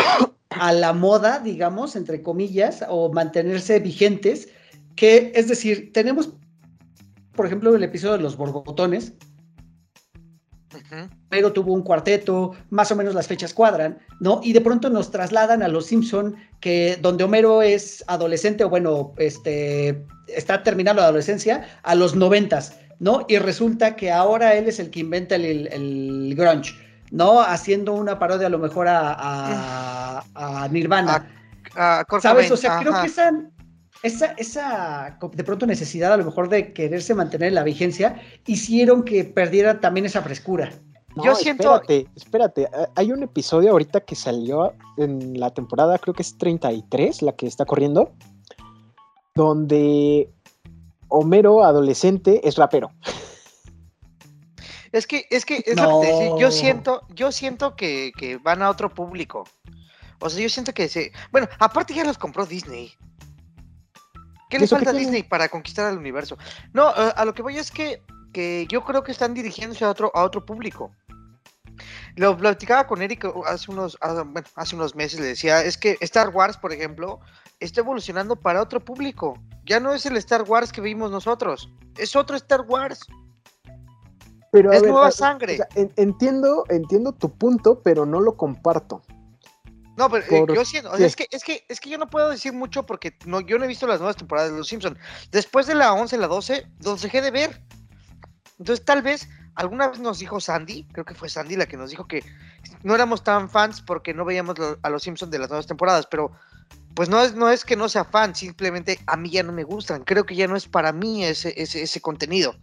a la moda, digamos, entre comillas, o mantenerse vigentes, que es decir, tenemos, por ejemplo, el episodio de los borbotones, pero tuvo un cuarteto, más o menos las fechas cuadran, ¿no? Y de pronto nos trasladan a los Simpson, que donde Homero es adolescente, o bueno, este, está terminando la adolescencia, a los noventas, ¿no? Y resulta que ahora él es el que inventa el, el- el grunge, ¿no? Haciendo una parodia a lo mejor a, a- a Nirvana. ¿Sabes? O sea, creo que esa, esa, esa de pronto necesidad a lo mejor de quererse mantener en la vigencia hicieron que perdiera también esa frescura. No, Yo siento- Espérate, espérate. eh, Hay un episodio ahorita que salió en la temporada, creo que es 33, la que está corriendo, donde Homero, adolescente, es rapero. Es que, es que, es lo que te decía, No. yo siento, yo siento que, que van a otro público. O sea, yo siento que se. Bueno, aparte ya los compró Disney. ¿Qué ¿Y le falta a? Disney para conquistar al universo? No, eh, a lo que voy es que, que yo creo que están dirigiéndose a otro, a otro público. Lo platicaba con Eric uh, hace unos, ah, bueno, hace unos meses, le decía, es que Star Wars, por ejemplo, está evolucionando para otro público. Ya no es el Star Wars que vimos nosotros, es otro Star Wars. Pero, Es nueva sangre. o sea, en- entiendo, entiendo tu punto, pero no lo comparto. No, pero eh, ¿Por yo siento, o sea, qué? es que, es que, es que yo no puedo decir mucho porque no, yo no he visto las nuevas temporadas de Los Simpsons. Después de la 11, la 12, los dejé de ver. Entonces, tal vez, alguna vez nos dijo Sandy, creo que fue Sandy la que nos dijo que no éramos tan fans porque no veíamos lo- a los Simpsons de las nuevas temporadas, pero pues no es, no es que no sea fan, simplemente a mí ya no me gustan. Creo que ya no es para mí ese, ese, ese contenido.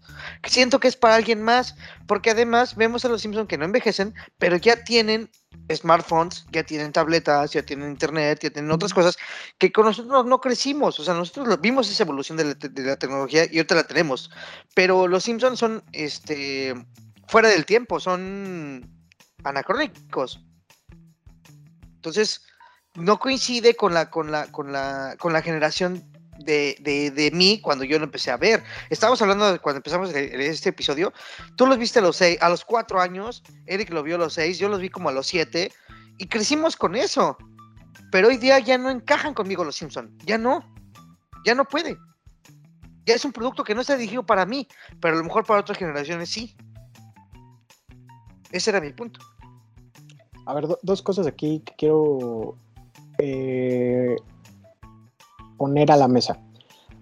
Siento que es para alguien más, porque además vemos a los Simpsons que no envejecen, pero ya tienen smartphones, ya tienen tabletas, ya tienen internet, ya tienen otras cosas que con nosotros no, crecimos. O sea, nosotros vimos esa evolución de la, te- de la tecnología y ahorita la tenemos. Pero los Simpsons son este fuera del tiempo, son anacrónicos. Entonces, no coincide con la, con la, con la, con la generación de, de, de mí cuando yo lo empecé a ver. Estábamos hablando de cuando empezamos este episodio. Tú los viste a los seis, a los cuatro años, Eric lo vio a los seis, yo los vi como a los siete, y crecimos con eso. Pero hoy día ya no encajan conmigo los Simpson. Ya no. Ya no puede. Ya es un producto que no está dirigido para mí, pero a lo mejor para otras generaciones sí. Ese era mi punto. A ver, do- dos cosas aquí que quiero eh, poner a la mesa.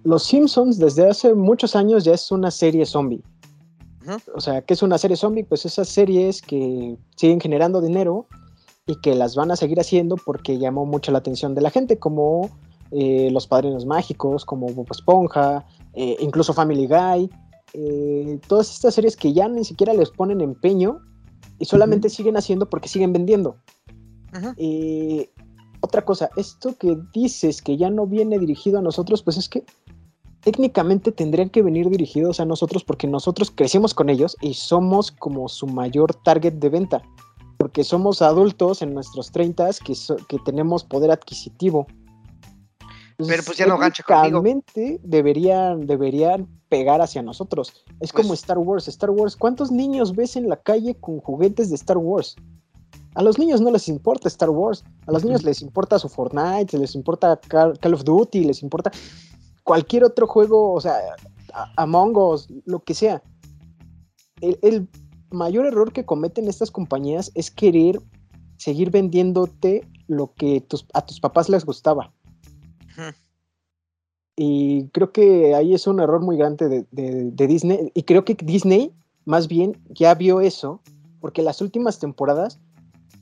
Los Simpsons desde hace muchos años ya es una serie zombie. O sea, ¿qué es una serie zombie? Pues esas series que siguen generando dinero y que las van a seguir haciendo porque llamó mucho la atención de la gente, como eh, Los Padrinos Mágicos, como Bob Esponja, eh, incluso Family Guy. eh, todas estas series que ya ni siquiera les ponen empeño y solamente siguen haciendo porque siguen vendiendo. Otra cosa, esto que dices que ya no viene dirigido a nosotros, pues es que técnicamente tendrían que venir dirigidos a nosotros porque nosotros crecimos con ellos y somos como su mayor target de venta. Porque somos adultos en nuestros 30 que, so- que tenemos poder adquisitivo. Pero, pues, ya no gancha conmigo. deberían, deberían pegar hacia nosotros. Es Pues- como Star Wars. Star Wars, ¿cuántos niños ves en la calle con juguetes de Star Wars? A los niños no les importa Star Wars. A los niños les importa su Fortnite, les importa Call, of Duty, les importa cualquier otro juego, o sea, Among Us, lo que sea. El, el mayor error que cometen estas compañías es querer seguir vendiéndote lo que tus- a tus papás les gustaba. Y creo que ahí es un error muy grande de, de- de Disney. Y creo que Disney más bien ya vio eso, porque las últimas temporadas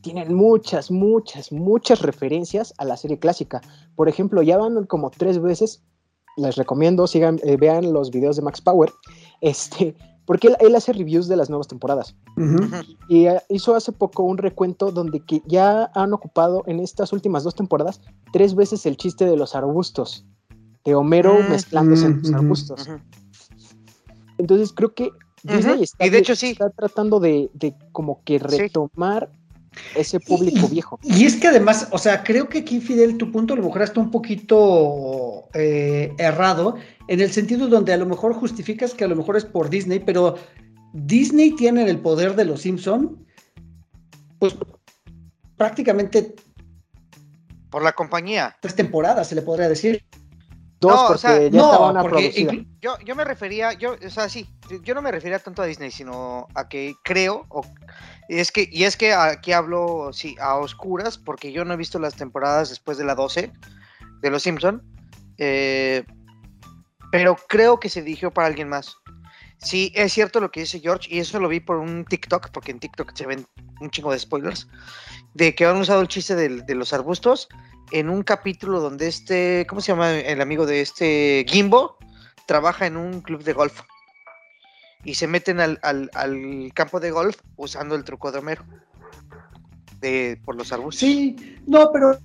tienen muchas, muchas, muchas referencias a la serie clásica. Por ejemplo, ya van como tres veces, les recomiendo, sigan, eh, vean los videos de Max Power, [LAUGHS] este, porque él, él hace reviews de las nuevas temporadas. Y eh, hizo hace poco un recuento donde que ya han ocupado en estas últimas dos temporadas tres veces el chiste de los arbustos, de Homero Mm, mezclándose en los arbustos. Entonces creo que Disney está, Y de hecho sí. está tratando de, de como que Sí. Ese público viejo. Y es que además, o sea, creo que aquí, Fidel, tu punto a lo mejor está un poquito eh, errado, en el sentido donde a lo mejor justificas que a lo mejor es por Disney, pero Disney tiene el poder de los Simpson, pues prácticamente Por la compañía. tres temporadas, se le podría decir. Dos, No, o porque sea, ya estaba una porque Yo, yo me refería, yo, o sea, sí, yo no me refería tanto a Disney, sino a que creo, o, es que, y es que aquí hablo, sí, a oscuras, porque yo no he visto las temporadas después de la 12 de Los Simpson, eh, pero creo que se dirigió para alguien más. Sí, es cierto lo que dice George, y eso lo vi por un TikTok, porque en TikTok se ven un chingo de spoilers, de que han usado el chiste de los arbustos en un capítulo donde este, ¿cómo se llama el amigo de este Gimbo? Trabaja en un club de golf. Y se meten al, al- campo de golf usando el truco de Homero. De, por los arbustos. Sí, no, pero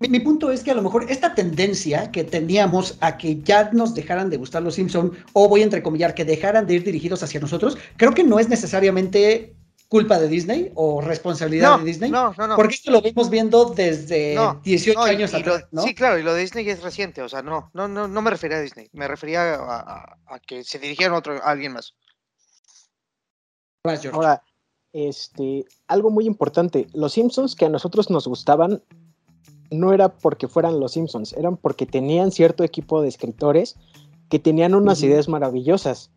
mi, mi punto es que a lo mejor esta tendencia que teníamos a que ya nos dejaran de gustar los Simpson o voy a entrecomillar que dejaran de ir dirigidos hacia nosotros, creo que no es necesariamente culpa de Disney o responsabilidad no, de Disney, no, no, no. porque esto lo vimos viendo desde No, 18 No, y- años y lo- atrás, ¿no? Sí, claro, y lo de Disney es reciente, o sea, no, no, no, no me refería a Disney, me refería a, a- a que se dirigieron a, otro, a alguien más. Ahora, este, algo muy importante, los Simpsons que a nosotros nos gustaban no era porque fueran los Simpsons, eran porque tenían cierto equipo de escritores que tenían unas ideas maravillosas.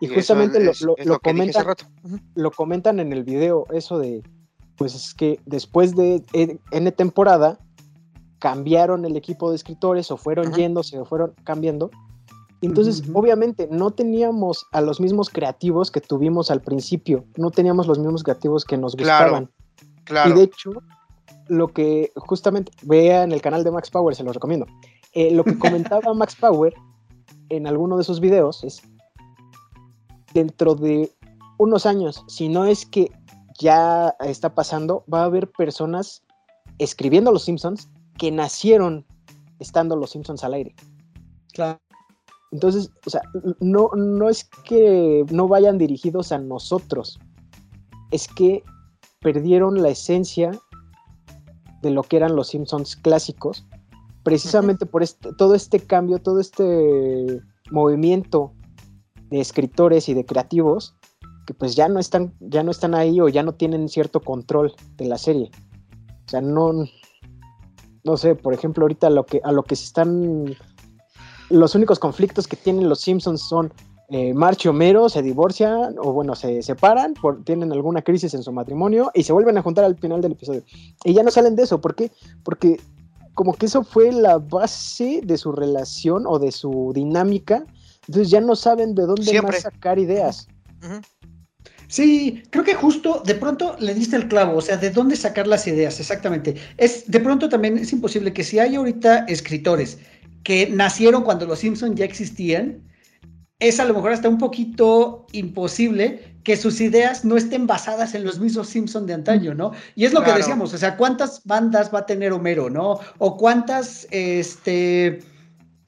Y, justamente lo, es- lo- comentan, rato. Lo comentan en el video, eso de, pues es que después de N- N temporada, cambiaron el equipo de escritores o fueron Ajá. yéndose o fueron cambiando. Entonces, obviamente, no teníamos a los mismos creativos que tuvimos al principio, no teníamos los mismos creativos que nos Claro, gustaban. Claro. Y de hecho, lo que justamente vean el canal de Max Power, se los recomiendo. Eh, lo que comentaba [LAUGHS] Max Power en alguno de sus videos es dentro de unos años, si no es que ya está pasando, va a haber personas escribiendo Los Simpsons que nacieron estando Los Simpsons al aire. Claro. Entonces, o sea, no, no es que no vayan dirigidos a nosotros, es que perdieron la esencia de lo que eran los Simpsons clásicos, precisamente por este, todo este cambio, todo este movimiento de escritores y de creativos que pues ya no están, ya no están ahí o ya no tienen cierto control de la serie. O sea, no, no sé, por ejemplo, ahorita lo que, a lo que se están, los únicos conflictos que tienen los Simpsons son eh, March y Homero se divorcian o bueno, se separan, tienen alguna crisis en su matrimonio y se vuelven a juntar al final del episodio. Y ya no salen de eso, ¿por qué? Porque como que eso fue la base de su relación o de su dinámica, entonces ya no saben de dónde Siempre. más sacar ideas. Sí, creo que justo de pronto le diste el clavo, o sea, de dónde sacar las ideas, exactamente. Es de pronto también es imposible que si hay ahorita escritores que nacieron cuando los Simpson ya existían, es a lo mejor hasta un poquito imposible que sus ideas no estén basadas en los mismos Simpson de antaño, ¿no? Y es lo Claro. que decíamos, o sea, ¿cuántas bandas va a tener Homero, no? O cuántas, este,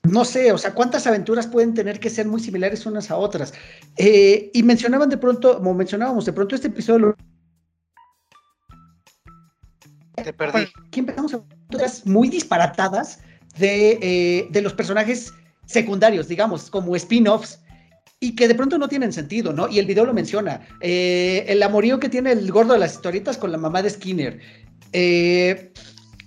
no sé, o sea, cuántas aventuras pueden tener que ser muy similares unas a otras. Eh, y mencionaban de pronto, como mencionábamos de pronto este episodio, Te perdí. aquí empezamos a aventuras muy disparatadas de, eh, de los personajes secundarios, digamos, como spin-offs, y que de pronto no tienen sentido, ¿no? Y el video lo menciona. Eh, el amorío que tiene el gordo de las historietas con la mamá de Skinner. Eh,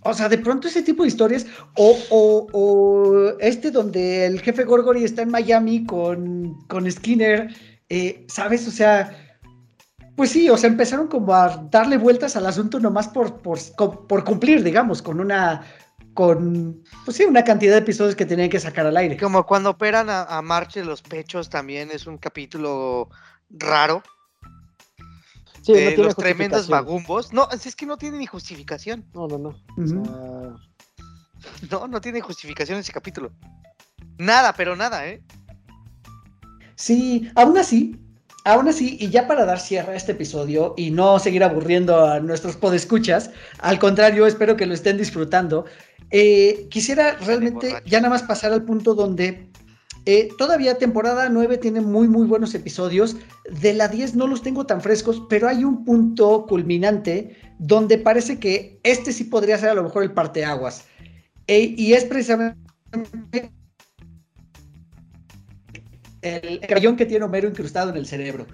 o sea, de pronto ese tipo de historias, o, o- o este donde el jefe Gorgory está en Miami con, con Skinner, eh, ¿sabes? O sea, pues sí, o sea, empezaron como a darle vueltas al asunto nomás por, por, por cumplir, digamos, con una, con, pues sí, una cantidad de episodios que tenían que sacar al aire. Como cuando operan a, a March en los pechos también es un capítulo raro. Sí, de no los tremendos vagumbos. No, es que no tiene ni justificación. No, no, no. O Ujú. sea, No, no tiene justificación ese capítulo. Nada, pero nada, ¿eh? Sí, aún así, aún así, y ya para dar cierre a este episodio y no seguir aburriendo a nuestros podescuchas, al contrario, espero que lo estén disfrutando. eh, quisiera realmente ya nada más pasar al punto donde eh, todavía temporada 9 tiene muy, muy buenos episodios. De la 10 no los tengo tan frescos, pero hay un punto culminante donde parece que este sí podría ser a lo mejor el parteaguas. Eh, y es precisamente el crayón que tiene Homero incrustado en el cerebro.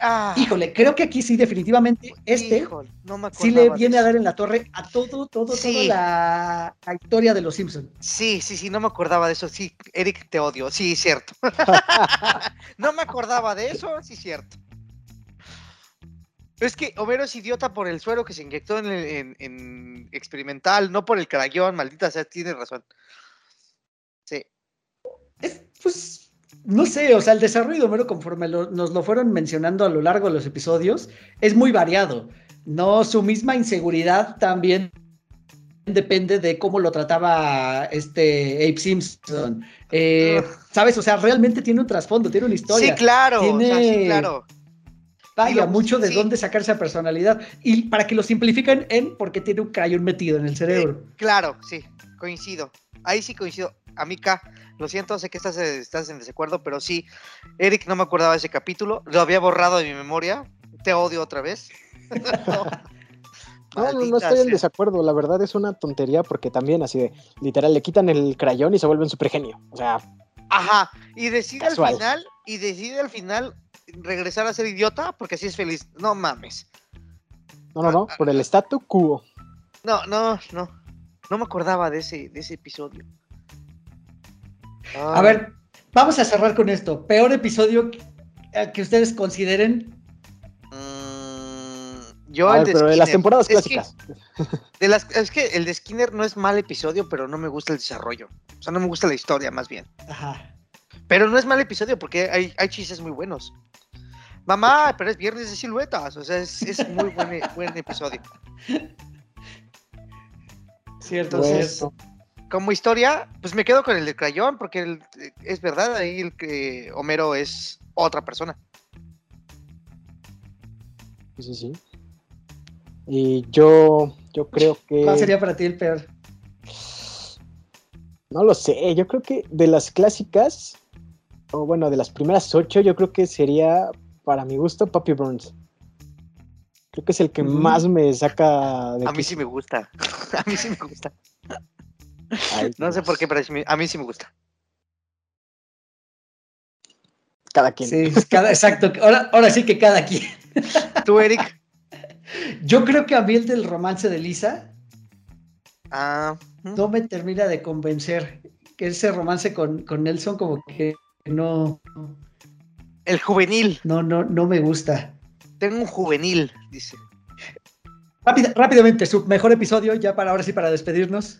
Ah, Híjole, creo que aquí sí, definitivamente, este híjole, no me sí le viene a dar en la torre a todo, todo, Sí. toda la, la historia de los Simpsons. Sí, sí, sí, no me acordaba de eso. Sí, Eric, te odio. Sí, cierto. [LAUGHS] no me acordaba de eso, sí, cierto. Es que Homero es idiota por el suero que se inyectó en, el- en- en experimental, no por el crayón, maldita sea, tiene razón. Sí. Es, pues, no sé, o sea, el desarrollo de Homero, conforme lo- nos lo fueron mencionando a lo largo de los episodios, es muy variado. No, su misma inseguridad también depende de cómo lo trataba este Abe Simpson. Eh. ¿Sabes? O sea, realmente tiene un trasfondo, tiene una historia. Sí, claro. o sea, sí, Tiene- claro. Vaya, mucho de sí. dónde sacar esa personalidad. Y para que lo simplifiquen en porque tiene un crayón metido en el cerebro. Claro, sí, coincido. Ahí sí coincido. A lo siento, sé que estás, estás en desacuerdo, pero sí, Eric no me acordaba de ese capítulo, lo había borrado de mi memoria. Te odio otra vez. [LAUGHS] No. No, no, estoy en desacuerdo. La verdad es una tontería porque también así de literal le quitan el crayón y se vuelven super genio. O sea, Ajá, y decide Casual. al final, y decide al final regresar a ser idiota porque así es feliz. No mames. no, no, no, por el statu quo. No, no, no. No me acordaba de ese, de ese episodio. A Ay, ver, vamos a cerrar con esto. Peor episodio que, eh, que ustedes consideren. mm, yo A el ver, de pero de las temporadas Es que- clásicas. [LAUGHS] De las, es que el de Skinner no es mal episodio, pero no me gusta el desarrollo. O sea, no me gusta la historia, más bien. Ajá. Pero no es mal episodio porque hay, hay chistes muy buenos. Mamá, pero es viernes de siluetas. O sea, es, es muy buen, buen episodio. [LAUGHS] Cierto, Bueno. cierto. Como historia, pues me quedo con el de Crayón, porque el- es verdad, ahí el que Homero es otra persona. Sí, sí, sí. Y yo, yo creo [LAUGHS] que. ¿Cuál sería para ti el peor? No lo sé, yo creo que de las clásicas, o bueno, de las primeras ocho, yo creo que sería, para mi gusto, Puppy Burns. Creo que es el que Ujú. más me saca de A mí sí me gusta. [LAUGHS] A mí sí me gusta. Ay, No sé por qué, pero a mí sí me gusta. Cada quien. Sí, cada, exacto. Ahora, ahora sí que cada quien. Tú, Eric. [LAUGHS] Yo creo que a mí el del romance de Lisa Ah, ¿hmm? no me termina de convencer. Que ese romance con, con Nelson como que no, el juvenil. no, no, no me gusta. Tengo un juvenil, dice. Rápida- rápidamente, su mejor episodio, ya para ahora sí para despedirnos.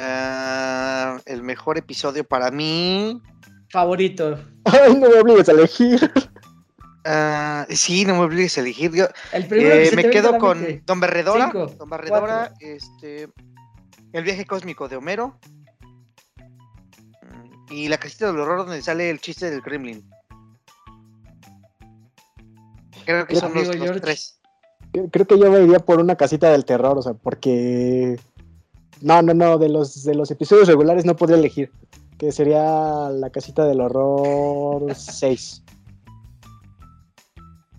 Ah, el mejor episodio para mí. Favorito. Ay, no me obligues a elegir. ah, sí, no me obligues a elegir. Yo, El primero eh, que se te me quedo con mente. Don Barredora. Cinco, Don Barredora, este. El viaje cósmico de Homero. mm, Y la casita del horror donde sale el chiste del Kremlin. Creo que son los, los tres. Creo que yo me iría por una casita del terror, o sea, porque. No, no, no, de los, de los episodios regulares no podría elegir. Que sería la casita del horror 6.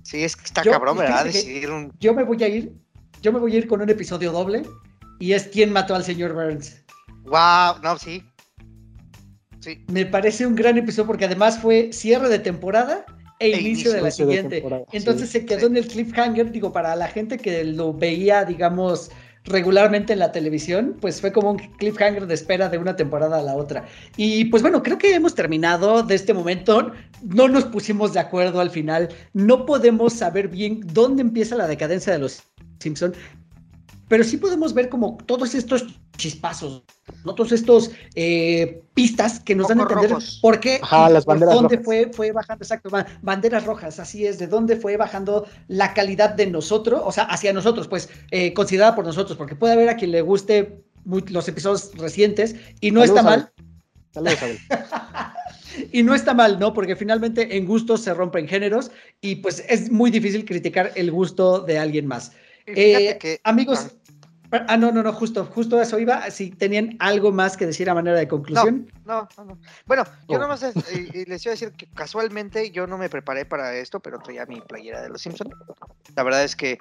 Sí, es que está Yo- cabrón, ¿verdad? Decidir un. Yo me voy a ir, yo me voy a ir con un episodio doble y es quién mató al señor Burns. ¡Wow! No, sí. Sí. Me parece un gran episodio porque además fue cierre de temporada e, E inicio, de la de siguiente. Entonces sí. se quedó Sí. en el cliffhanger, digo, para la gente que lo veía, digamos, regularmente en la televisión, pues fue como un cliffhanger de espera de una temporada a la otra. Y pues bueno, creo que hemos terminado de este momento. No nos pusimos de acuerdo al final. No podemos saber bien dónde empieza la decadencia de los Simpson. Pero sí podemos ver como todos estos chispazos, ¿no? todos estos eh, pistas que nos dan a entender rojos. por qué Ajá, las por dónde rojas. fue, fue bajando, exacto, ba- banderas rojas, así es, de dónde fue bajando la calidad de nosotros, o sea, hacia nosotros, pues, eh, considerada por nosotros, porque puede haber a quien le guste muy- los episodios recientes y no está mal, Saludos, Abel. [LAUGHS] y no está mal, ¿no? Porque finalmente en gustos se rompen géneros y pues es muy difícil criticar el gusto de alguien más. Eh, que. amigos, ah, no, no, no, justo, justo a eso iba. Si tenían algo más que decir a manera de conclusión. No, no, no. Bueno, yo Oh. nada más eh, les iba a decir que casualmente yo no me preparé para esto, pero traía mi playera de los Simpsons. La verdad es que,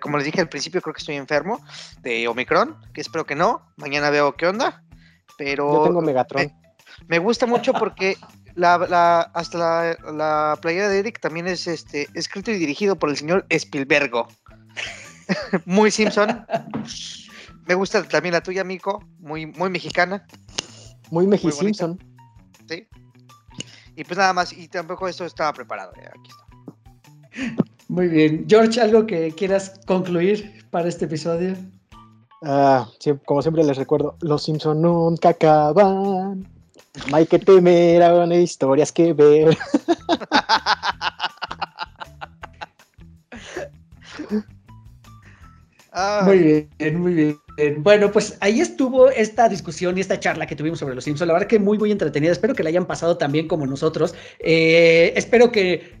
como les dije al principio, creo que estoy enfermo de Omicron, que espero que no. Mañana veo qué onda. Pero Yo tengo Megatron. me gusta mucho porque [LAUGHS] la, la- hasta la, la playera de Eric también es este escrito y dirigido por el señor Spielbergo. [LAUGHS] muy Simpson. Me gusta también la tuya, Mico, muy, muy mexicana. Muy Meji. Simpson. ¿sí? Y pues nada más, y tampoco esto estaba preparado. eh, Aquí está. Muy bien. George, ¿algo que quieras concluir para este episodio? Ah, sí, como siempre les recuerdo, los Simpson nunca acaban. No hay que temer, aún hay historias que ver. [LAUGHS] Ah, Muy bien, muy bien. Bueno, pues ahí estuvo esta discusión y esta charla que tuvimos sobre los Simpsons. La verdad que muy, muy entretenida. Espero que la hayan pasado también como nosotros. Eh, espero que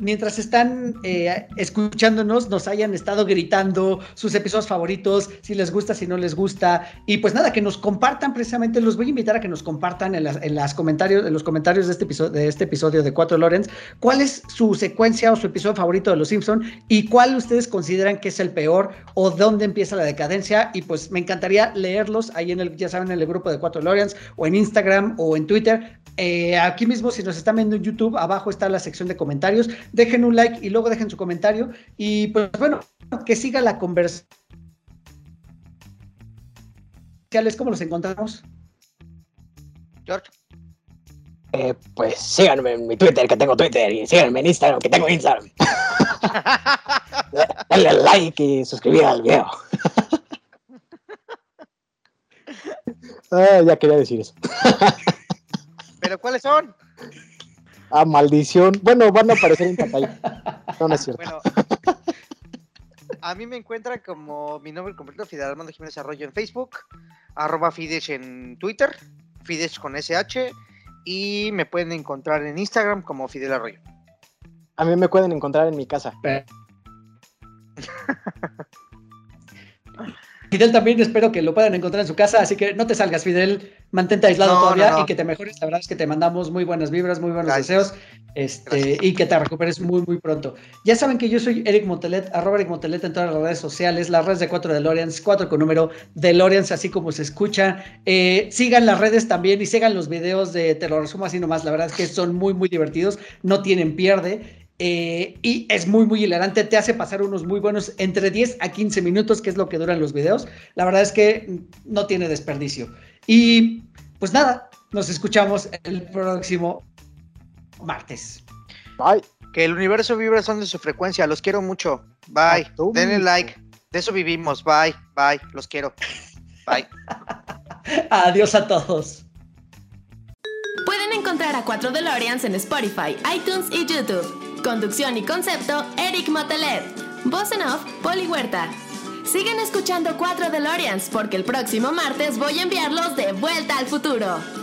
mientras están eh, escuchándonos nos hayan estado gritando sus episodios favoritos, si les gusta, si no les gusta. Y pues nada, que nos compartan precisamente. Los voy a invitar a que nos compartan en las comentarios, en los comentarios de este episodio de, este episodio de Cuatro Lorenz cuál es su secuencia o su episodio favorito de los Simpsons y cuál ustedes consideran que es el peor o dónde empieza la decadencia. Y pues me encantaría leerlos ahí en el, ya saben, en el grupo de Cuatro Lorenz o en Instagram o en Twitter. Eh, aquí mismo, si nos están viendo en YouTube, abajo está la sección de comentarios. Dejen un like y luego dejen su comentario. Y pues bueno, que siga la conversación. ¿Cómo los encontramos? George. Eh, pues síganme en mi Twitter, que tengo Twitter, y síganme en Instagram, que tengo Instagram. [LAUGHS] Denle like y suscribir al video. Ah, ya quería decir eso. ¿Pero cuáles son? [LAUGHS] Ah, maldición. Bueno, van a aparecer en pantalla. No, no es cierto. Bueno, a mí me encuentran como mi nombre completo, Fidel Armando Jiménez Arroyo en Facebook, arroba Fidesz en Twitter, Fidesz con SH, y me pueden encontrar en Instagram como Fidel Arroyo. A mí me pueden encontrar en mi casa. [LAUGHS] Fidel también espero que lo puedan encontrar en su casa, así que no te salgas, Fidel, mantente aislado No, todavía no, no. y que te mejores. La verdad es que te mandamos muy buenas vibras, muy buenos Gracias. deseos Este, y que te recuperes muy, muy pronto. Ya saben que yo soy Eric Montelet, arroba Eric Montelet en todas las redes sociales, las redes de 4 DeLoreans, 4 con número DeLoreans, así como se escucha. Eh, sigan las redes también y sigan los videos de Te lo resumo así nomás. La verdad es que son muy, muy divertidos, no tienen pierde. Eh, y es muy, muy hilarante. Te hace pasar unos muy buenos entre 10 a 15 minutos, que es lo que duran los videos. La verdad es que no tiene desperdicio. Y pues nada, nos escuchamos el próximo martes. Bye. Que el universo vibra son de su frecuencia. Los quiero mucho. Bye. Atómico. Denle like. De eso vivimos. Bye. Bye. Los quiero. Bye. [LAUGHS] Adiós a todos. Pueden encontrar a 4 DeLoreans en Spotify, iTunes y YouTube. Conducción y concepto, Eric Motelet. Voz en off, Poli Huerta. Sigan escuchando 4 DeLoreans porque el próximo martes voy a enviarlos de vuelta al futuro.